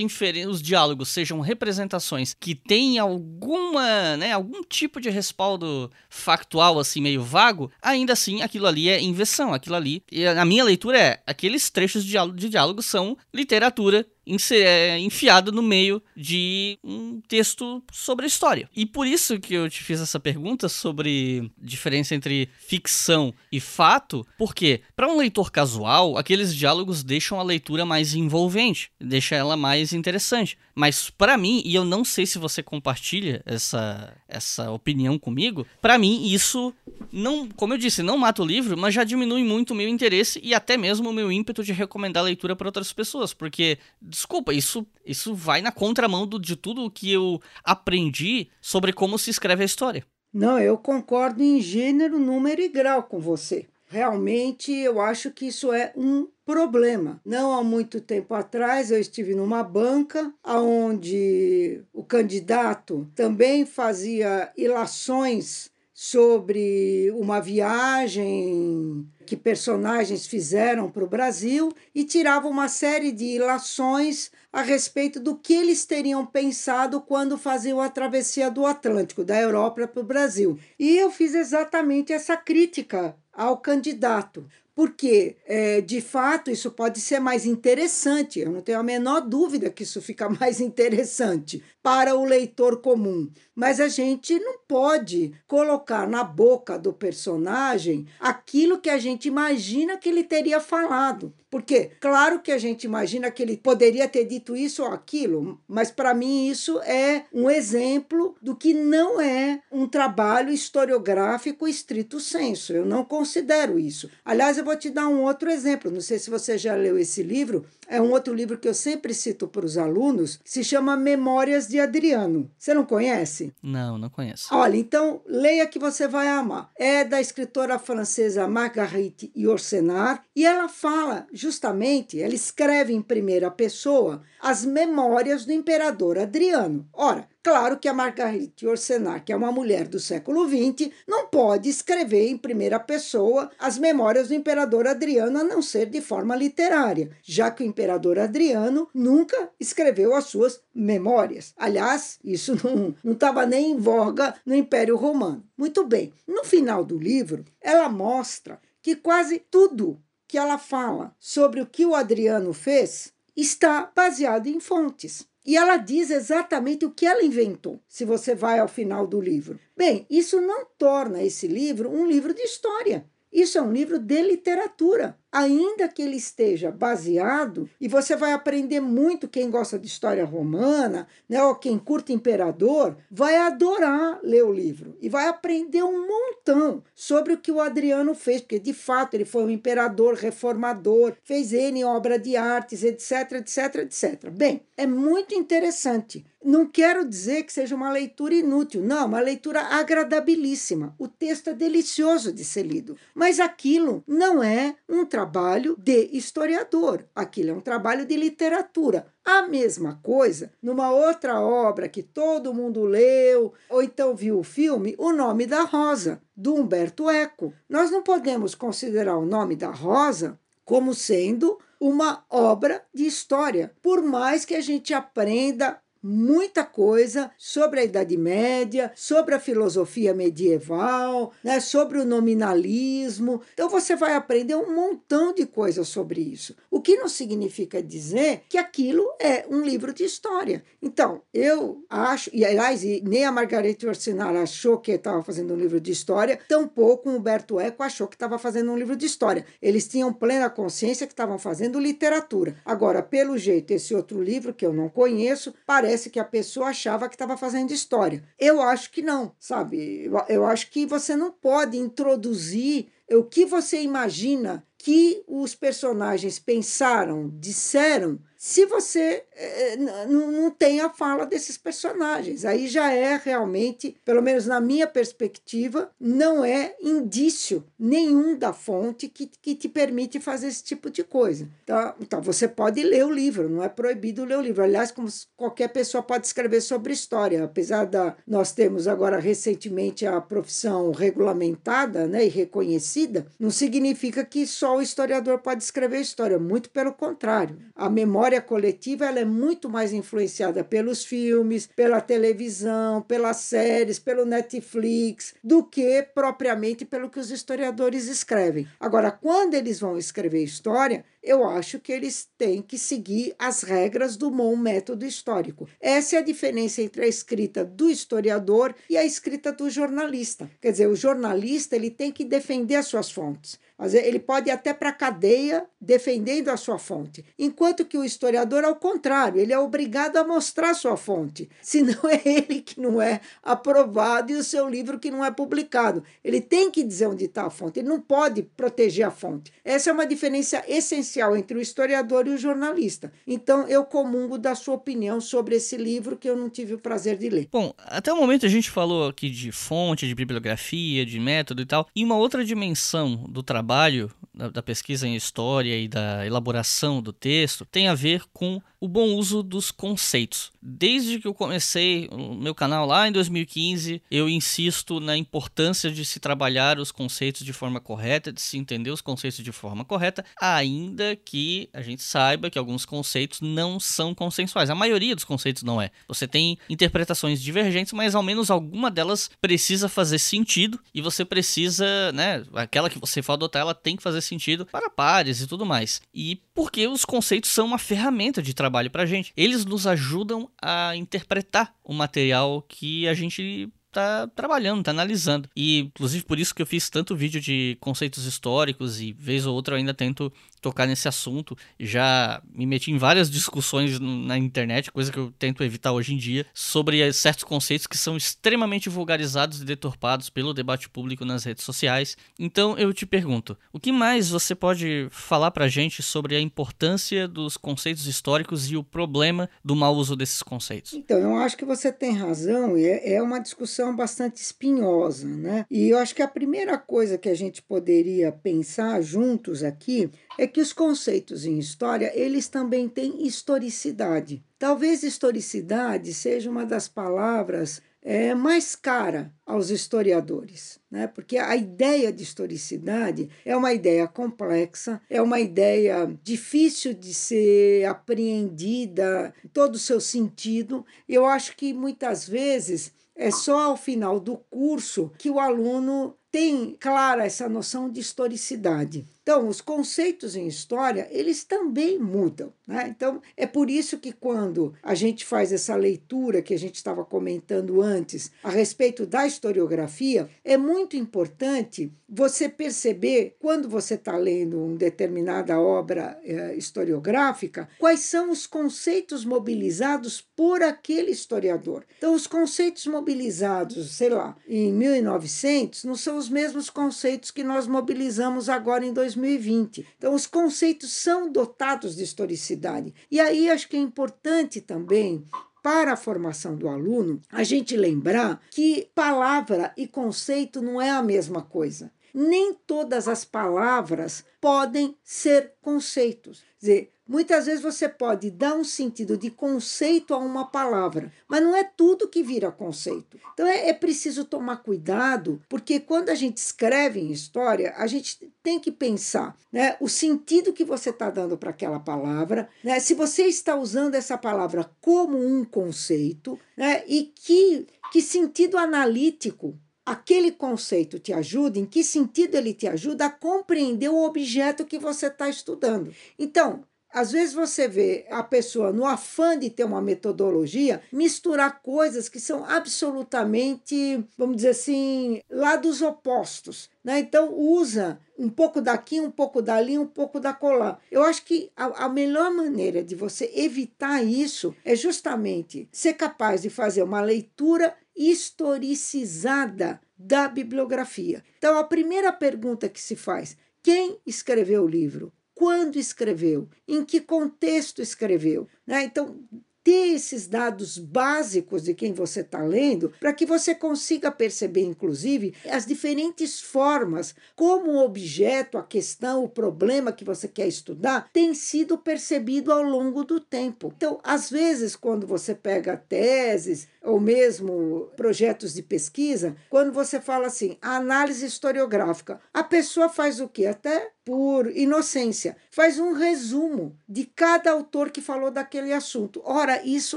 os diálogos sejam representações que têm alguma, né, algum tipo de respaldo factual assim meio vago, ainda assim aquilo ali é invenção, aquilo ali, e a minha leitura é: aqueles trechos de diálogo, de diálogo são literatura enfiada no meio de um texto sobre a história. E por isso que eu te fiz essa pergunta sobre diferença entre ficção e fato, porque para um leitor casual, aqueles diálogos deixam a leitura mais envolvente, deixa ela mais interessante. Mas para mim, e eu não sei se você compartilha essa, essa opinião comigo, para mim isso não, como eu disse, não mata o livro, mas já diminui muito o meu interesse e até mesmo o meu ímpeto de recomendar a leitura para outras pessoas, porque desculpa, isso isso vai na contramão do, de tudo o que eu aprendi sobre como se escreve a história. Não, eu concordo em gênero, número e grau com você. Realmente, eu acho que isso é um problema. Não há muito tempo atrás eu estive numa banca onde o candidato também fazia ilações sobre uma viagem que personagens fizeram para o Brasil e tirava uma série de ilações a respeito do que eles teriam pensado quando faziam a travessia do Atlântico, da Europa para o Brasil. E eu fiz exatamente essa crítica ao candidato, porque, é, de fato, isso pode ser mais interessante. Eu não tenho a menor dúvida que isso fica mais interessante para o leitor comum. Mas a gente não pode colocar na boca do personagem aquilo que a gente imagina que ele teria falado. Porque, claro que a gente imagina que ele poderia ter dito isso ou aquilo, mas para mim isso é um exemplo do que não é um trabalho historiográfico estrito senso. Eu não considero isso. Aliás, eu vou te dar um outro exemplo. Não sei se você já leu esse livro, é um outro livro que eu sempre cito para os alunos, se chama Memórias de Adriano. Você não conhece? Não, não conheço. Olha, então leia que você vai amar. É da escritora francesa Marguerite Yourcenar e ela fala justamente, ela escreve em primeira pessoa as memórias do imperador Adriano. Ora, Claro que a Marguerite Yourcenar, que é uma mulher do século XX, não pode escrever em primeira pessoa as memórias do imperador Adriano, a não ser de forma literária, já que o imperador Adriano nunca escreveu as suas memórias. Aliás, isso não estava nem em voga no Império Romano. Muito bem, no final do livro, ela mostra que quase tudo que ela fala sobre o que o Adriano fez está baseado em fontes. E ela diz exatamente o que ela inventou, se você vai ao final do livro. Bem, isso não torna esse livro um livro de história. Isso é um livro de literatura ainda que ele esteja baseado, e você vai aprender muito, quem gosta de história romana, né, ou quem curte imperador, vai adorar ler o livro e vai aprender um montão sobre o que o Adriano fez, porque de fato ele foi um imperador reformador, fez N obra de artes, etc, etc, etc. Bem, é muito interessante. Não quero dizer que seja uma leitura inútil, não, uma leitura agradabilíssima. O texto é delicioso de ser lido, mas aquilo não é um trabalho trabalho de historiador, aquilo é um trabalho de literatura. A mesma coisa numa outra obra que todo mundo leu ou então viu o filme, O Nome da Rosa, do Humberto Eco. Nós não podemos considerar o Nome da Rosa como sendo uma obra de história, por mais que a gente aprenda muita coisa sobre a Idade Média, sobre a filosofia medieval, né, sobre o nominalismo. Então você vai aprender um montão de coisas sobre isso. O que não significa dizer que aquilo é um livro de história. Então, eu acho, e aliás, nem a Margarete Orsinar achou que estava fazendo um livro de história, tampouco o Humberto Eco achou que estava fazendo um livro de história. Eles tinham plena consciência que estavam fazendo literatura. Agora, pelo jeito, esse outro livro que eu não conheço, parece parece que a pessoa achava que estava fazendo história. Eu acho que não, sabe? Eu, eu acho que você não pode introduzir o que você imagina que os personagens pensaram, disseram se você é, não tem a fala desses personagens. Aí já é realmente, pelo menos na minha perspectiva, não é indício nenhum da fonte que, que te permite fazer esse tipo de coisa. Então, então, você pode ler o livro, não é proibido ler o livro. Aliás, como qualquer pessoa pode escrever sobre história, apesar da nós temos agora recentemente a profissão regulamentada né, e reconhecida, não significa que só o historiador pode escrever história, muito pelo contrário. A memória memória coletiva ela é muito mais influenciada pelos filmes, pela televisão, pelas séries, pelo Netflix, do que propriamente pelo que os historiadores escrevem. Agora, quando eles vão escrever história, eu acho que eles têm que seguir as regras do bom método histórico. Essa é a diferença entre a escrita do historiador e a escrita do jornalista. Quer dizer, o jornalista ele tem que defender as suas fontes. Ele pode ir até para a cadeia defendendo a sua fonte. Enquanto que o historiador, ao contrário, ele é obrigado a mostrar a sua fonte. Senão é ele que não é aprovado e o seu livro que não é publicado. Ele tem que dizer onde está a fonte, ele não pode proteger a fonte. Essa é uma diferença essencial entre o historiador e o jornalista. Então eu comungo da sua opinião sobre esse livro que eu não tive o prazer de ler. Bom, até o momento a gente falou aqui de fonte, de bibliografia, de método e tal. E uma outra dimensão do trabalho trabalho da, da, pesquisa em história e da elaboração do texto tem a ver com o bom uso dos conceitos. Desde que eu comecei o meu canal lá em 2015, eu insisto na importância de se trabalhar os conceitos de forma correta, de se entender os conceitos de forma correta, ainda que a gente saiba que alguns conceitos não são consensuais. A maioria dos conceitos não é. Você tem interpretações divergentes, mas ao menos alguma delas precisa fazer sentido e você precisa, né, aquela que você for adotar, ela tem que fazer sentido para pares e tudo mais. E porque os conceitos são uma ferramenta de trabalho trabalho pra gente, eles nos ajudam a interpretar o material que a gente tá trabalhando, tá analisando. E inclusive por isso que eu fiz tanto vídeo de conceitos históricos e vez ou outra eu ainda tento tocar nesse assunto. Já me meti em várias discussões na internet, coisa que eu tento evitar hoje em dia, sobre certos conceitos que são extremamente vulgarizados e deturpados pelo debate público nas redes sociais. Então eu te pergunto, o que mais você pode falar pra gente sobre a importância dos conceitos históricos e o problema do mau uso desses conceitos? Então, eu acho que você tem razão, é, é uma discussão bastante espinhosa, né? E eu acho que a primeira coisa que a gente poderia pensar juntos aqui é que os conceitos em história, eles também têm historicidade. Talvez historicidade seja uma das palavras é, mais cara aos historiadores, né? porque a ideia de historicidade é uma ideia complexa, é uma ideia difícil de ser apreendida em todo o seu sentido. Eu acho que muitas vezes é só ao final do curso que o aluno tem clara essa noção de historicidade. Então, os conceitos em história, eles também mudam. Né? Então, é por isso que quando a gente faz essa leitura que a gente estava comentando antes a respeito da historiografia, é muito importante você perceber, quando você está lendo uma determinada obra eh, historiográfica, quais são os conceitos mobilizados por aquele historiador. Então, os conceitos mobilizados, sei lá, em 1900, não são os mesmos conceitos que nós mobilizamos agora em 2020. Então, os conceitos são dotados de historicidade. E aí acho que é importante também para a formação do aluno, a gente lembrar que palavra e conceito não é a mesma coisa. Nem todas as palavras podem ser conceitos. Quer dizer, Muitas vezes você pode dar um sentido de conceito a uma palavra, mas não é tudo que vira conceito. Então é, é, preciso tomar cuidado, porque quando a gente escreve em história, a gente tem que pensar né, o sentido que você está dando para aquela palavra, né, se você está usando essa palavra como um conceito, né, e que, que sentido analítico aquele conceito te ajuda, em que sentido ele te ajuda a compreender o objeto que você está estudando. Então, às vezes você vê a pessoa, no afã de ter uma metodologia, misturar coisas que são absolutamente, vamos dizer assim, lados opostos. Né? Então, usa um pouco daqui, um pouco dali, um pouco da colar. Eu acho que a, a melhor maneira de você evitar isso é justamente ser capaz de fazer uma leitura historicizada da bibliografia. Então, a primeira pergunta que se faz: quem escreveu o livro? Quando escreveu, em que contexto escreveu. Né? Então, ter esses dados básicos de quem você está lendo, para que você consiga perceber, inclusive, as diferentes formas como o objeto, a questão, o problema que você quer estudar tem sido percebido ao longo do tempo. Então, às vezes, quando você pega teses ou mesmo projetos de pesquisa, quando você fala assim, a análise historiográfica, a pessoa faz o quê? Até por inocência, faz um resumo de cada autor que falou daquele assunto. Ora, isso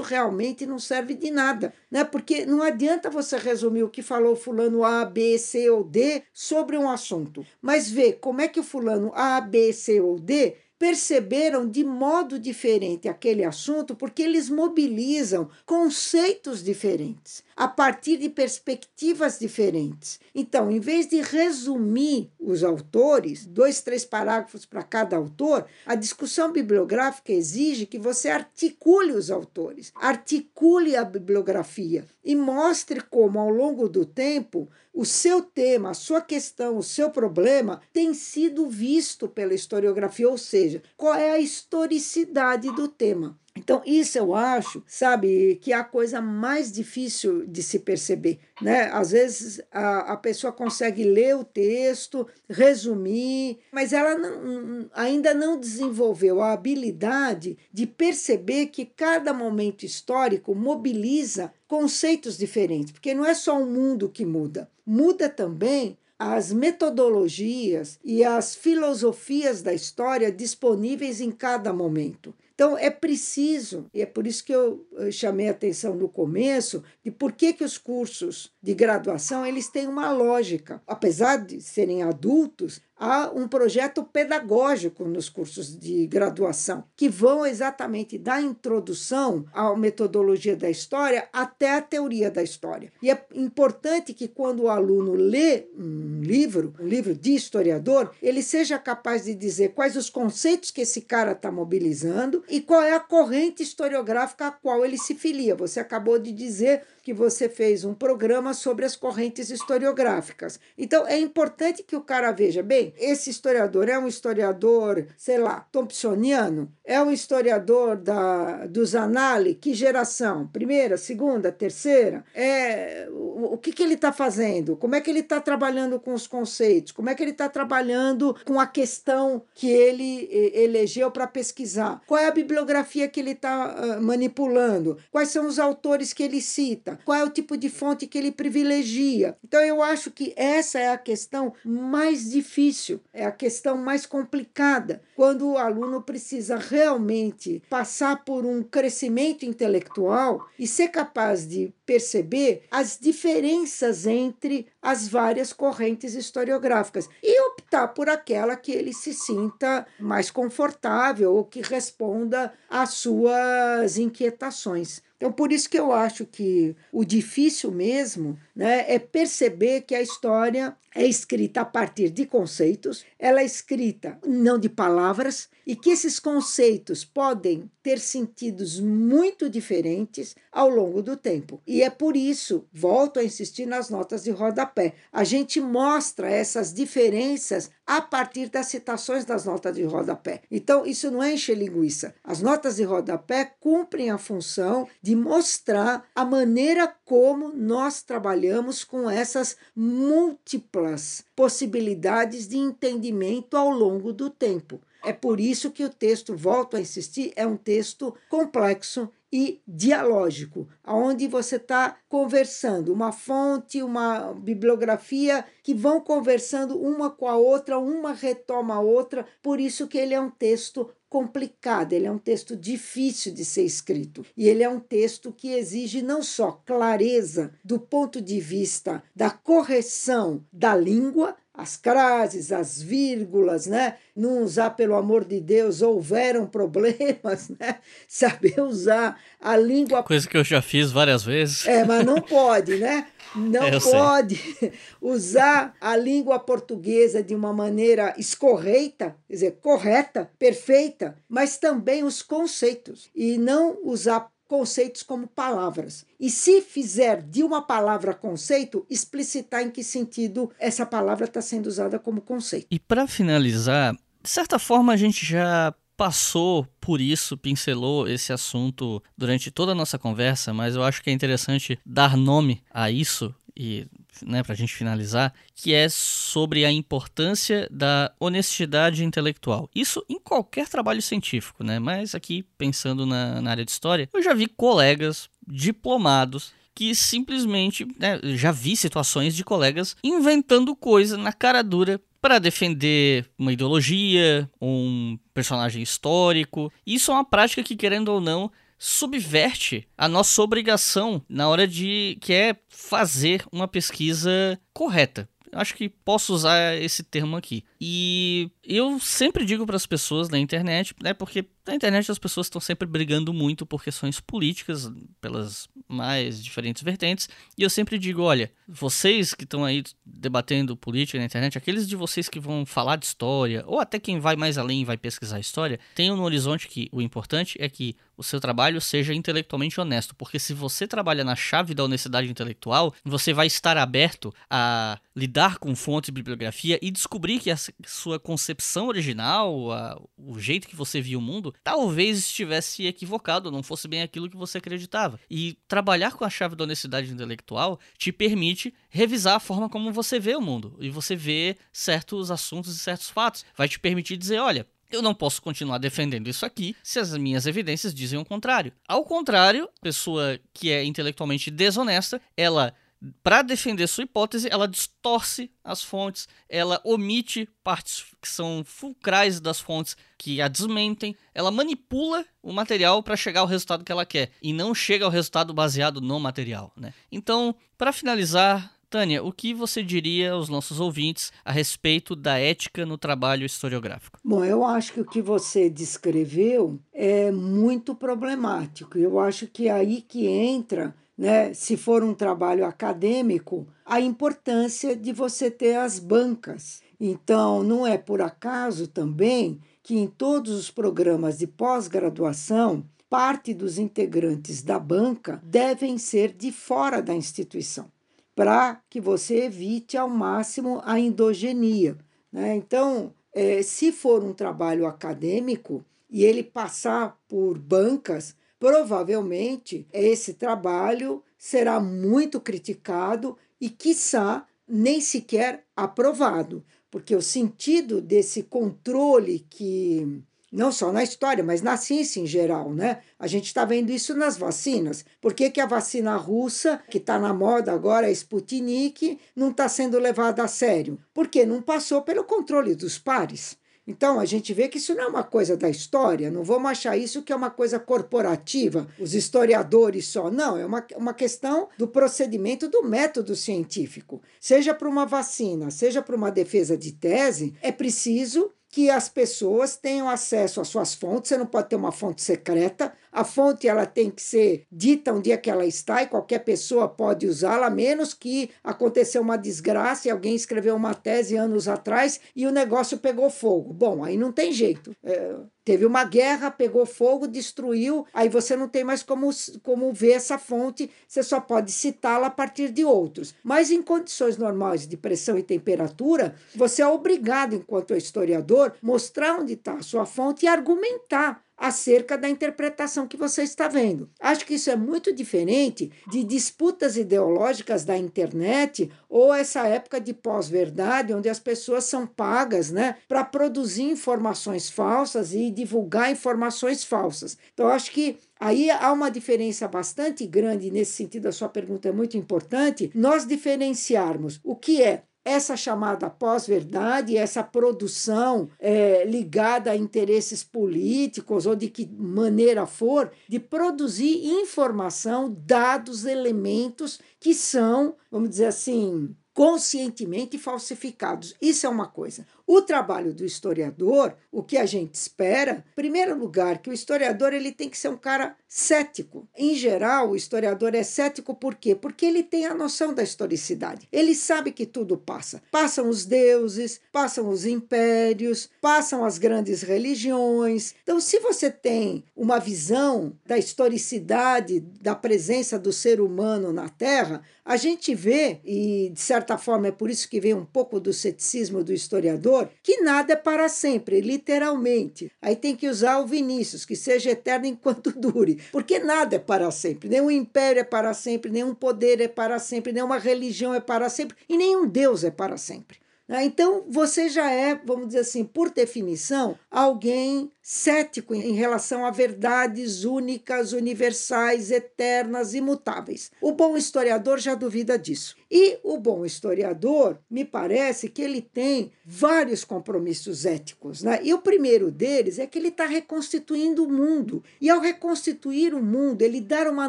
realmente não serve de nada, né? Porque não adianta você resumir o que falou fulano A, B, C ou D sobre um assunto, mas ver como é que o fulano A, B, C ou D perceberam de modo diferente aquele assunto porque eles mobilizam conceitos diferentes a partir de perspectivas diferentes. Então, em vez de resumir os autores, dois, três parágrafos para cada autor, a discussão bibliográfica exige que você articule os autores, articule a bibliografia e mostre como, ao longo do tempo, o seu tema, a sua questão, o seu problema tem sido visto pela historiografia, ou seja, qual é a historicidade do tema. Então, isso eu acho, sabe, que é a coisa mais difícil de se perceber. Né? Às vezes a, a pessoa consegue ler o texto, resumir, mas ela não, ainda não desenvolveu a habilidade de perceber que cada momento histórico mobiliza conceitos diferentes, porque não é só o mundo que muda, muda também as metodologias e as filosofias da história disponíveis em cada momento. Então é preciso, e é por isso que eu chamei a atenção no começo, de por que, que os cursos de graduação eles têm uma lógica. Apesar de serem adultos, há um projeto pedagógico nos cursos de graduação, que vão exatamente da introdução à metodologia da história até a teoria da história. E é importante que quando o aluno lê um livro, um livro de historiador, ele seja capaz de dizer quais os conceitos que esse cara está mobilizando e qual é a corrente historiográfica a qual ele se filia. Você acabou de dizer que você fez um programa sobre as correntes historiográficas. Então é importante que o cara veja, bem, esse historiador é um historiador, sei lá, thompsoniano, é um historiador da, dos Anali, que geração? Primeira, segunda, terceira? É, o, o que, que ele está fazendo? Como é que ele está trabalhando com os conceitos? Como é que ele está trabalhando com a questão que ele elegeu para pesquisar? Qual é a bibliografia que ele está uh, manipulando? Quais são os autores que ele cita? qual é o tipo de fonte que ele privilegia. Então, eu acho que essa é a questão mais difícil, é a questão mais complicada, quando o aluno precisa realmente passar por um crescimento intelectual e ser capaz de perceber as diferenças entre as várias correntes historiográficas e optar por aquela que ele se sinta mais confortável ou que responda às suas inquietações. Então, por isso que eu acho que o difícil mesmo né, é perceber que a história é escrita a partir de conceitos, ela é escrita não de palavras, e que esses conceitos podem ter sentidos muito diferentes ao longo do tempo. E é por isso, volto a insistir nas notas de rodapé, a gente mostra essas diferenças a partir das citações das notas de rodapé. Então, isso não é encher linguiça. As notas de rodapé cumprem a função de mostrar a maneira como nós trabalhamos com essas múltiplas possibilidades de entendimento ao longo do tempo. É por isso que o texto, volto a insistir, é um texto complexo e dialógico, onde você está conversando, uma fonte, uma bibliografia que vão conversando uma com a outra, uma retoma a outra, por isso que ele é um texto complicado, ele é um texto difícil de ser escrito. E ele é um texto que exige não só clareza do ponto de vista da correção da língua, as crases, as vírgulas, né? Não usar, pelo amor de Deus, houveram problemas, né? Saber usar a língua. Coisa que eu já fiz várias vezes. É, mas não pode, né? Não é, pode sei. usar a língua portuguesa de uma maneira escorreita, quer dizer, correta, perfeita, mas também os conceitos. E não usar conceitos como palavras. E se fizer de uma palavra conceito, explicitar em que sentido essa palavra está sendo usada como conceito. E para finalizar, de certa forma a gente já passou por isso, pincelou esse assunto durante toda a nossa conversa, mas eu acho que é interessante dar nome a isso e né, para a gente finalizar, que é sobre a importância da honestidade intelectual. Isso em qualquer trabalho científico, né? Mas aqui, pensando na, na área de história, eu já vi colegas diplomados que simplesmente né, já vi situações de colegas inventando coisa na cara dura para defender uma ideologia, um personagem histórico. Isso é uma prática que, querendo ou não, subverte a nossa obrigação na hora de que é fazer uma pesquisa correta. Acho que posso usar esse termo aqui. E eu sempre digo para as pessoas na internet, né, porque na internet as pessoas estão sempre brigando muito por questões políticas, pelas mais diferentes vertentes, e eu sempre digo, olha, vocês que estão aí debatendo política na internet, aqueles de vocês que vão falar de história, ou até quem vai mais além e vai pesquisar história, tenham no horizonte que o importante é que o seu trabalho seja intelectualmente honesto, porque se você trabalha na chave da honestidade intelectual, você vai estar aberto a lidar com fontes de bibliografia e descobrir que a sua concepção original, a, o jeito que você via o mundo, talvez estivesse equivocado, não fosse bem aquilo que você acreditava. E trabalhar com a chave da honestidade intelectual te permite revisar a forma como você vê o mundo e você vê certos assuntos e certos fatos. Vai te permitir dizer, olha, eu não posso continuar defendendo isso aqui se as minhas evidências dizem o contrário. Ao contrário, pessoa que é intelectualmente desonesta, ela para defender sua hipótese, ela distorce as fontes, ela omite partes que são fulcrais das fontes que a desmentem, ela manipula o material para chegar ao resultado que ela quer e não chega ao resultado baseado no material, né? Então, para finalizar, Tânia, o que você diria aos nossos ouvintes a respeito da ética no trabalho historiográfico? Bom, eu acho que o que você descreveu é muito problemático. Eu acho que é aí que entra, né, se for um trabalho acadêmico, a importância de você ter as bancas. Então, não é por acaso também que em todos os programas de pós-graduação parte dos integrantes da banca devem ser de fora da instituição, para que você evite ao máximo a endogenia. Né? Então, é, se for um trabalho acadêmico e ele passar por bancas, provavelmente esse trabalho será muito criticado e, quiçá, nem sequer aprovado, porque o sentido desse controle que não só na história, mas na ciência em geral, né? A gente está vendo isso nas vacinas. Por que, que a vacina russa, que está na moda agora, a Sputnik, não está sendo levada a sério? Porque não passou pelo controle dos pares. Então, a gente vê que isso não é uma coisa da história, não vamos achar isso que é uma coisa corporativa, os historiadores só. Não, é uma, uma questão do procedimento do método científico. Seja para uma vacina, seja para uma defesa de tese, é preciso que as pessoas tenham acesso às suas fontes. Você não pode ter uma fonte secreta. A fonte ela tem que ser dita onde é que ela está e qualquer pessoa pode usá-la, a menos que aconteceu uma desgraça e alguém escreveu uma tese anos atrás e o negócio pegou fogo. Bom, aí não tem jeito. É, teve uma guerra, pegou fogo, destruiu, aí você não tem mais como, como ver essa fonte, você só pode citá-la a partir de outros. Mas em condições normais de pressão e temperatura, você é obrigado, enquanto historiador, mostrar onde está a sua fonte e argumentar acerca da interpretação que você está vendo. Acho que isso é muito diferente de disputas ideológicas da internet ou essa época de pós-verdade, onde as pessoas são pagas né, para produzir informações falsas e divulgar informações falsas. Então, acho que Aí há uma diferença bastante grande nesse sentido, a sua pergunta é muito importante. Nós diferenciarmos o que é essa chamada pós-verdade, essa produção é, ligada a interesses políticos ou de que maneira for, de produzir informação, dados, elementos que são, vamos dizer assim, conscientemente falsificados. Isso é uma coisa. O trabalho do historiador, o que a gente espera, em primeiro lugar, que o historiador ele tem que ser um cara cético. Em geral, o historiador é cético por quê? Porque ele tem a noção da historicidade. Ele sabe que tudo passa. Passam os deuses, passam os impérios, passam as grandes religiões. Então, se você tem uma visão da historicidade, da presença do ser humano na Terra, a gente vê, e de certa forma é por isso que vem um pouco do ceticismo do historiador, que nada é para sempre, literalmente. Aí tem que usar o Vinícius, que seja eterno enquanto dure, porque nada é para sempre. Nenhum império é para sempre, nenhum poder é para sempre, nenhuma religião é para sempre e nenhum Deus é para sempre. Né? Então, você já é, vamos dizer assim, por definição, alguém cético em relação a verdades únicas, universais, eternas, imutáveis. O bom historiador já duvida disso. E o bom historiador, me parece que ele tem vários compromissos éticos. Né? E o primeiro deles é que ele está reconstituindo o mundo. E ao reconstituir o mundo, ele dar uma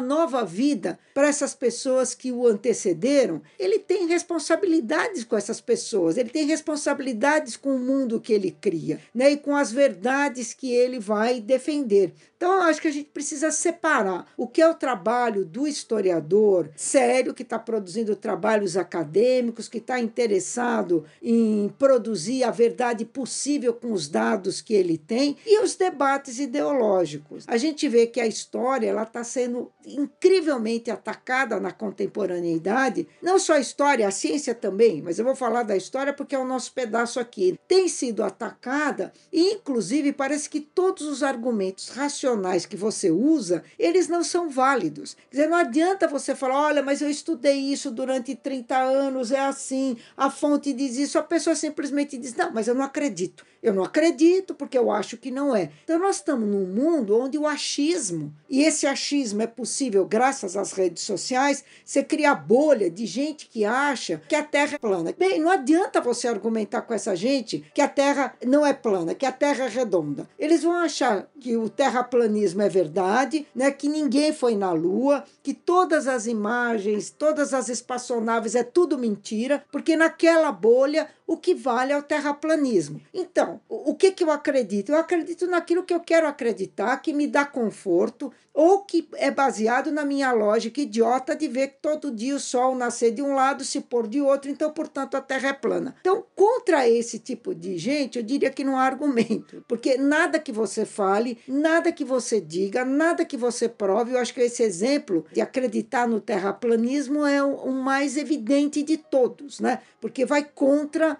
nova vida para essas pessoas que o antecederam, ele tem responsabilidades com essas pessoas, ele tem responsabilidades com o mundo que ele cria né? e com as verdades que ele vai defender. Então, eu acho que a gente precisa separar o que é o trabalho do historiador sério, que está produzindo trabalhos acadêmicos, que está interessado em produzir a verdade possível com os dados que ele tem, e os debates ideológicos. A gente vê que a história está sendo incrivelmente atacada na contemporaneidade, não só a história, a ciência também, mas eu vou falar da história porque é o nosso pedaço aqui. Tem sido atacada, e inclusive parece que todos os argumentos racionais racionais que você usa, eles não são válidos. Quer dizer, não adianta você falar, olha, mas eu estudei isso durante 30 anos, é assim, a fonte diz isso, a pessoa simplesmente diz, não, mas eu não acredito. Eu não acredito porque eu acho que não é. Então nós estamos num mundo onde o achismo, e esse achismo é possível graças às redes sociais, você cria bolha de gente que acha que a Terra é plana. Bem, não adianta você argumentar com essa gente que a Terra não é plana, que a Terra é redonda. Eles vão achar que o terraplanismo é verdade, né, que ninguém foi na Lua, que todas as imagens, todas as espaçonaves é tudo mentira, porque naquela bolha o que vale é o terraplanismo. Então, o que, que eu acredito? Eu acredito naquilo que eu quero acreditar, que me dá conforto, ou que é baseado na minha lógica idiota de ver que todo dia o sol nascer de um lado, se pôr de outro, então, portanto, a Terra é plana. Então, contra esse tipo de gente, eu diria que não há argumento, porque nada que você fale, nada que você diga, nada que você prove, eu acho que esse exemplo de acreditar no terraplanismo é o mais evidente de todos, né? Porque vai contra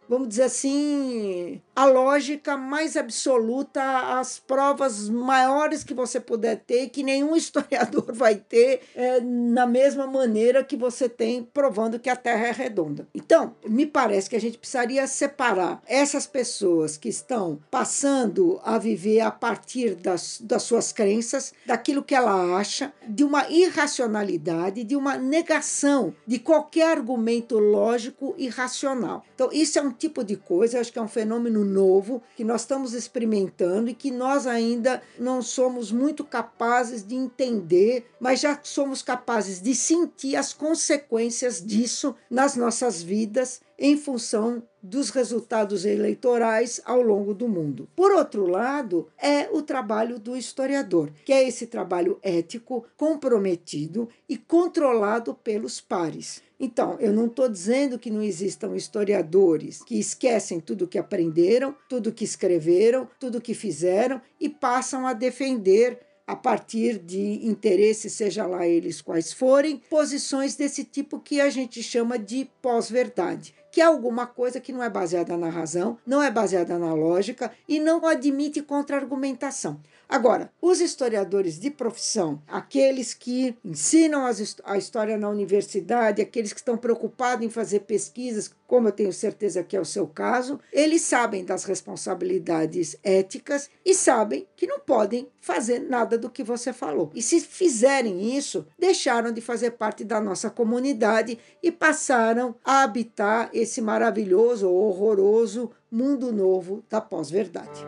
vamos dizer assim, a lógica mais absoluta, as provas maiores que você puder ter, que nenhum historiador vai ter é, na mesma maneira que você tem provando que a Terra é redonda. Então, me parece que a gente precisaria separar essas pessoas que estão passando a viver a partir das, das suas crenças, daquilo que ela acha, de uma irracionalidade, de uma negação de qualquer argumento lógico e racional. Então, isso é um tipo de coisa, acho que é um fenômeno novo que nós estamos experimentando e que nós ainda não somos muito capazes de entender, mas já somos capazes de sentir as consequências disso nas nossas vidas em função dos resultados eleitorais ao longo do mundo. Por outro lado, é o trabalho do historiador, que é esse trabalho ético, comprometido e controlado pelos pares. Então, eu não estou dizendo que não existam historiadores que esquecem tudo que aprenderam, tudo que escreveram, tudo que fizeram e passam a defender a partir de interesses, seja lá eles quais forem, posições desse tipo que a gente chama de pós-verdade que é alguma coisa que não é baseada na razão, não é baseada na lógica e não admite contra-argumentação. Agora, os historiadores de profissão, aqueles que ensinam a história na universidade, aqueles que estão preocupados em fazer pesquisas, como eu tenho certeza que é o seu caso, eles sabem das responsabilidades éticas e sabem que não podem fazer nada do que você falou. E se fizerem isso, deixaram de fazer parte da nossa comunidade e passaram a habitar esse maravilhoso ou horroroso mundo novo da pós-verdade.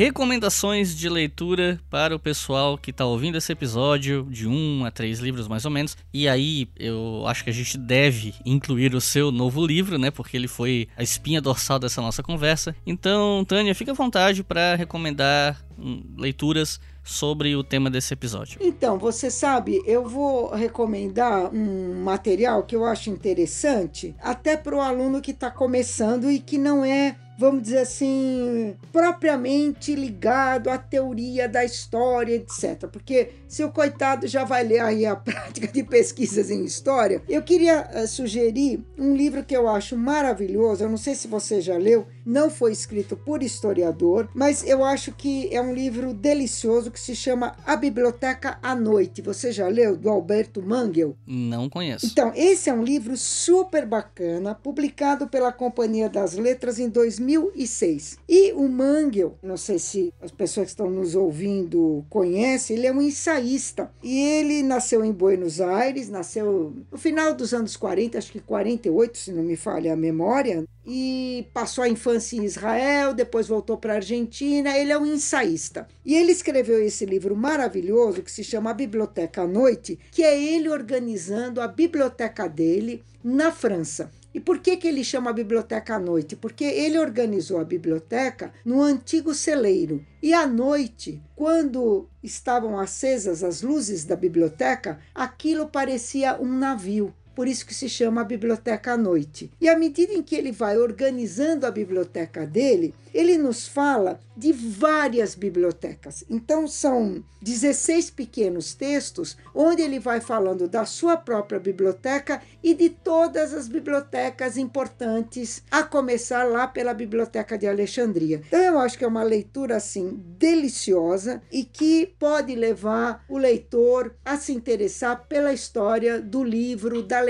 Recomendações de leitura para o pessoal que está ouvindo esse episódio, de um a três livros mais ou menos. E aí eu acho que a gente deve incluir o seu novo livro, né? Porque ele foi a espinha dorsal dessa nossa conversa. Então, Tânia, fica à vontade para recomendar hum, leituras sobre o tema desse episódio. Então, você sabe, eu vou recomendar um material que eu acho interessante, até para o aluno que está começando e que não é vamos dizer assim, propriamente ligado à teoria da história, etc. Porque se o coitado já vai ler aí a prática de pesquisas em história, eu queria uh, sugerir um livro que eu acho maravilhoso. Eu não sei se você já leu, não foi escrito por historiador, mas eu acho que é um livro delicioso que se chama A Biblioteca à Noite. Você já leu? Do Alberto Mangel? Não conheço. Então, esse é um livro super bacana, publicado pela Companhia das Letras em 2000 2006. E o Mangel, não sei se as pessoas que estão nos ouvindo conhecem, ele é um ensaísta. E ele nasceu em Buenos Aires, nasceu no final dos anos 40, acho que 48, se não me falha a memória, e passou a infância em Israel, depois voltou para a Argentina. Ele é um ensaísta. E ele escreveu esse livro maravilhoso que se chama A Biblioteca à Noite, que é ele organizando a biblioteca dele na França. E por que, que ele chama a biblioteca à noite? Porque ele organizou a biblioteca no antigo celeiro. E à noite, quando estavam acesas as luzes da biblioteca, aquilo parecia um navio por isso que se chama biblioteca à noite. E à medida em que ele vai organizando a biblioteca dele, ele nos fala de várias bibliotecas. Então, são 16 pequenos textos onde ele vai falando da sua própria biblioteca e de todas as bibliotecas importantes, a começar lá pela Biblioteca de Alexandria. Então, eu acho que é uma leitura assim deliciosa e que pode levar o leitor a se interessar pela história do livro, da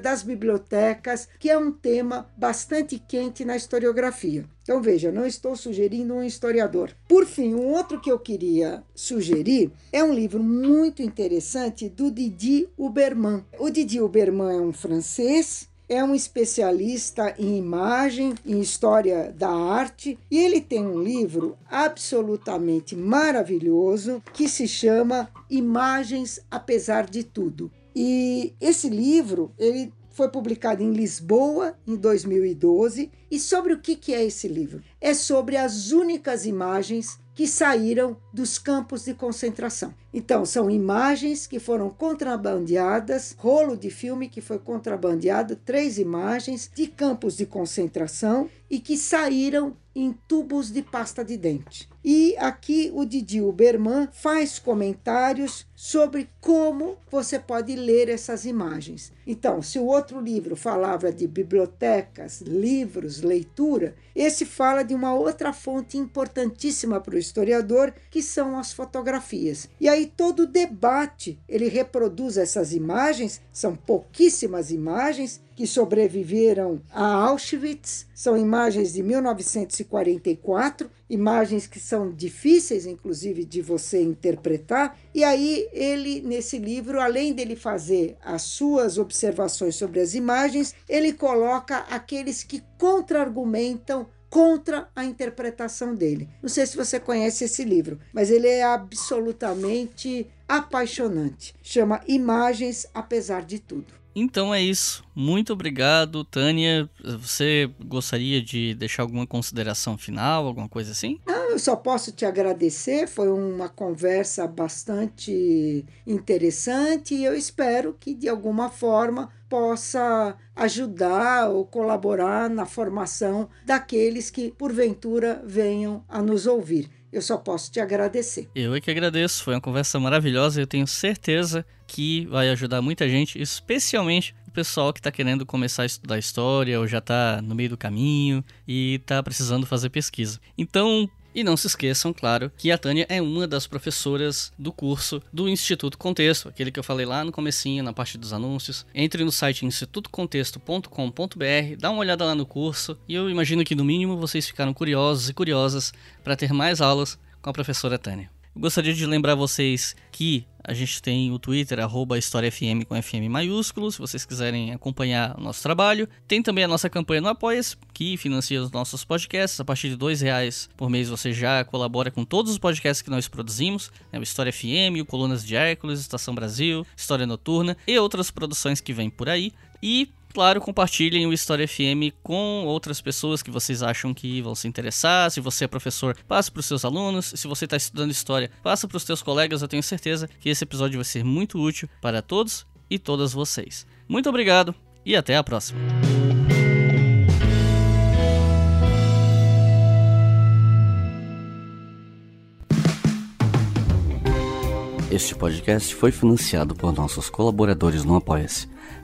das bibliotecas, que é um tema bastante quente na historiografia. Então veja, não estou sugerindo um historiador. Por fim, um outro que eu queria sugerir é um livro muito interessante do Didi Huberman. O Didi Huberman é um francês é um especialista em imagem, em história da arte, e ele tem um livro absolutamente maravilhoso que se chama Imagens apesar de tudo. E esse livro, ele foi publicado em Lisboa em 2012. E sobre o que é esse livro? É sobre as únicas imagens que saíram dos campos de concentração. Então, são imagens que foram contrabandeadas, rolo de filme que foi contrabandeado, três imagens de campos de concentração e que saíram em tubos de pasta de dente. E aqui o Didi Uberman faz comentários sobre como você pode ler essas imagens. Então, se o outro livro falava de bibliotecas, livros, leitura, esse fala de uma outra fonte importantíssima para o historiador, que são as fotografias. E aí todo o debate, ele reproduz essas imagens, são pouquíssimas imagens, que sobreviveram a Auschwitz. São imagens de 1944, imagens que são difíceis, inclusive, de você interpretar. E aí, ele, nesse livro, além dele fazer as suas observações sobre as imagens, ele coloca aqueles que contra-argumentam contra a interpretação dele. Não sei se você conhece esse livro, mas ele é absolutamente apaixonante. Chama Imagens Apesar de Tudo. Então é isso. Muito obrigado, Tânia. Você gostaria de deixar alguma consideração final, alguma coisa assim? Não, eu só posso te agradecer. Foi uma conversa bastante interessante e eu espero que de alguma forma possa ajudar ou colaborar na formação daqueles que porventura venham a nos ouvir. Eu só posso te agradecer. Eu é que agradeço. Foi uma conversa maravilhosa. Eu tenho certeza que vai ajudar muita gente, especialmente o pessoal que está querendo começar a estudar história ou já está no meio do caminho e está precisando fazer pesquisa. Então, e não se esqueçam, claro, que a Tânia é uma das professoras do curso do Instituto Contexto, aquele que eu falei lá no comecinho, na parte dos anúncios. Entre no site institutocontexto.com.br, dá uma olhada lá no curso e eu imagino que no mínimo vocês ficaram curiosos e curiosas para ter mais aulas com a professora Tânia. Eu gostaria de lembrar vocês que a gente tem o Twitter, arroba HistóriaFM com FM maiúsculo, se vocês quiserem acompanhar o nosso trabalho. Tem também a nossa campanha no apoia que financia os nossos podcasts. A partir de dois reais por mês você já colabora com todos os podcasts que nós produzimos. Né? O História FM, o Colunas de Hércules, Estação Brasil, História Noturna e outras produções que vêm por aí. E claro, compartilhem o História FM com outras pessoas que vocês acham que vão se interessar. Se você é professor, passe para os seus alunos. Se você está estudando história, passe para os seus colegas. Eu tenho certeza que esse episódio vai ser muito útil para todos e todas vocês. Muito obrigado e até a próxima. Este podcast foi financiado por nossos colaboradores no Apoia-se.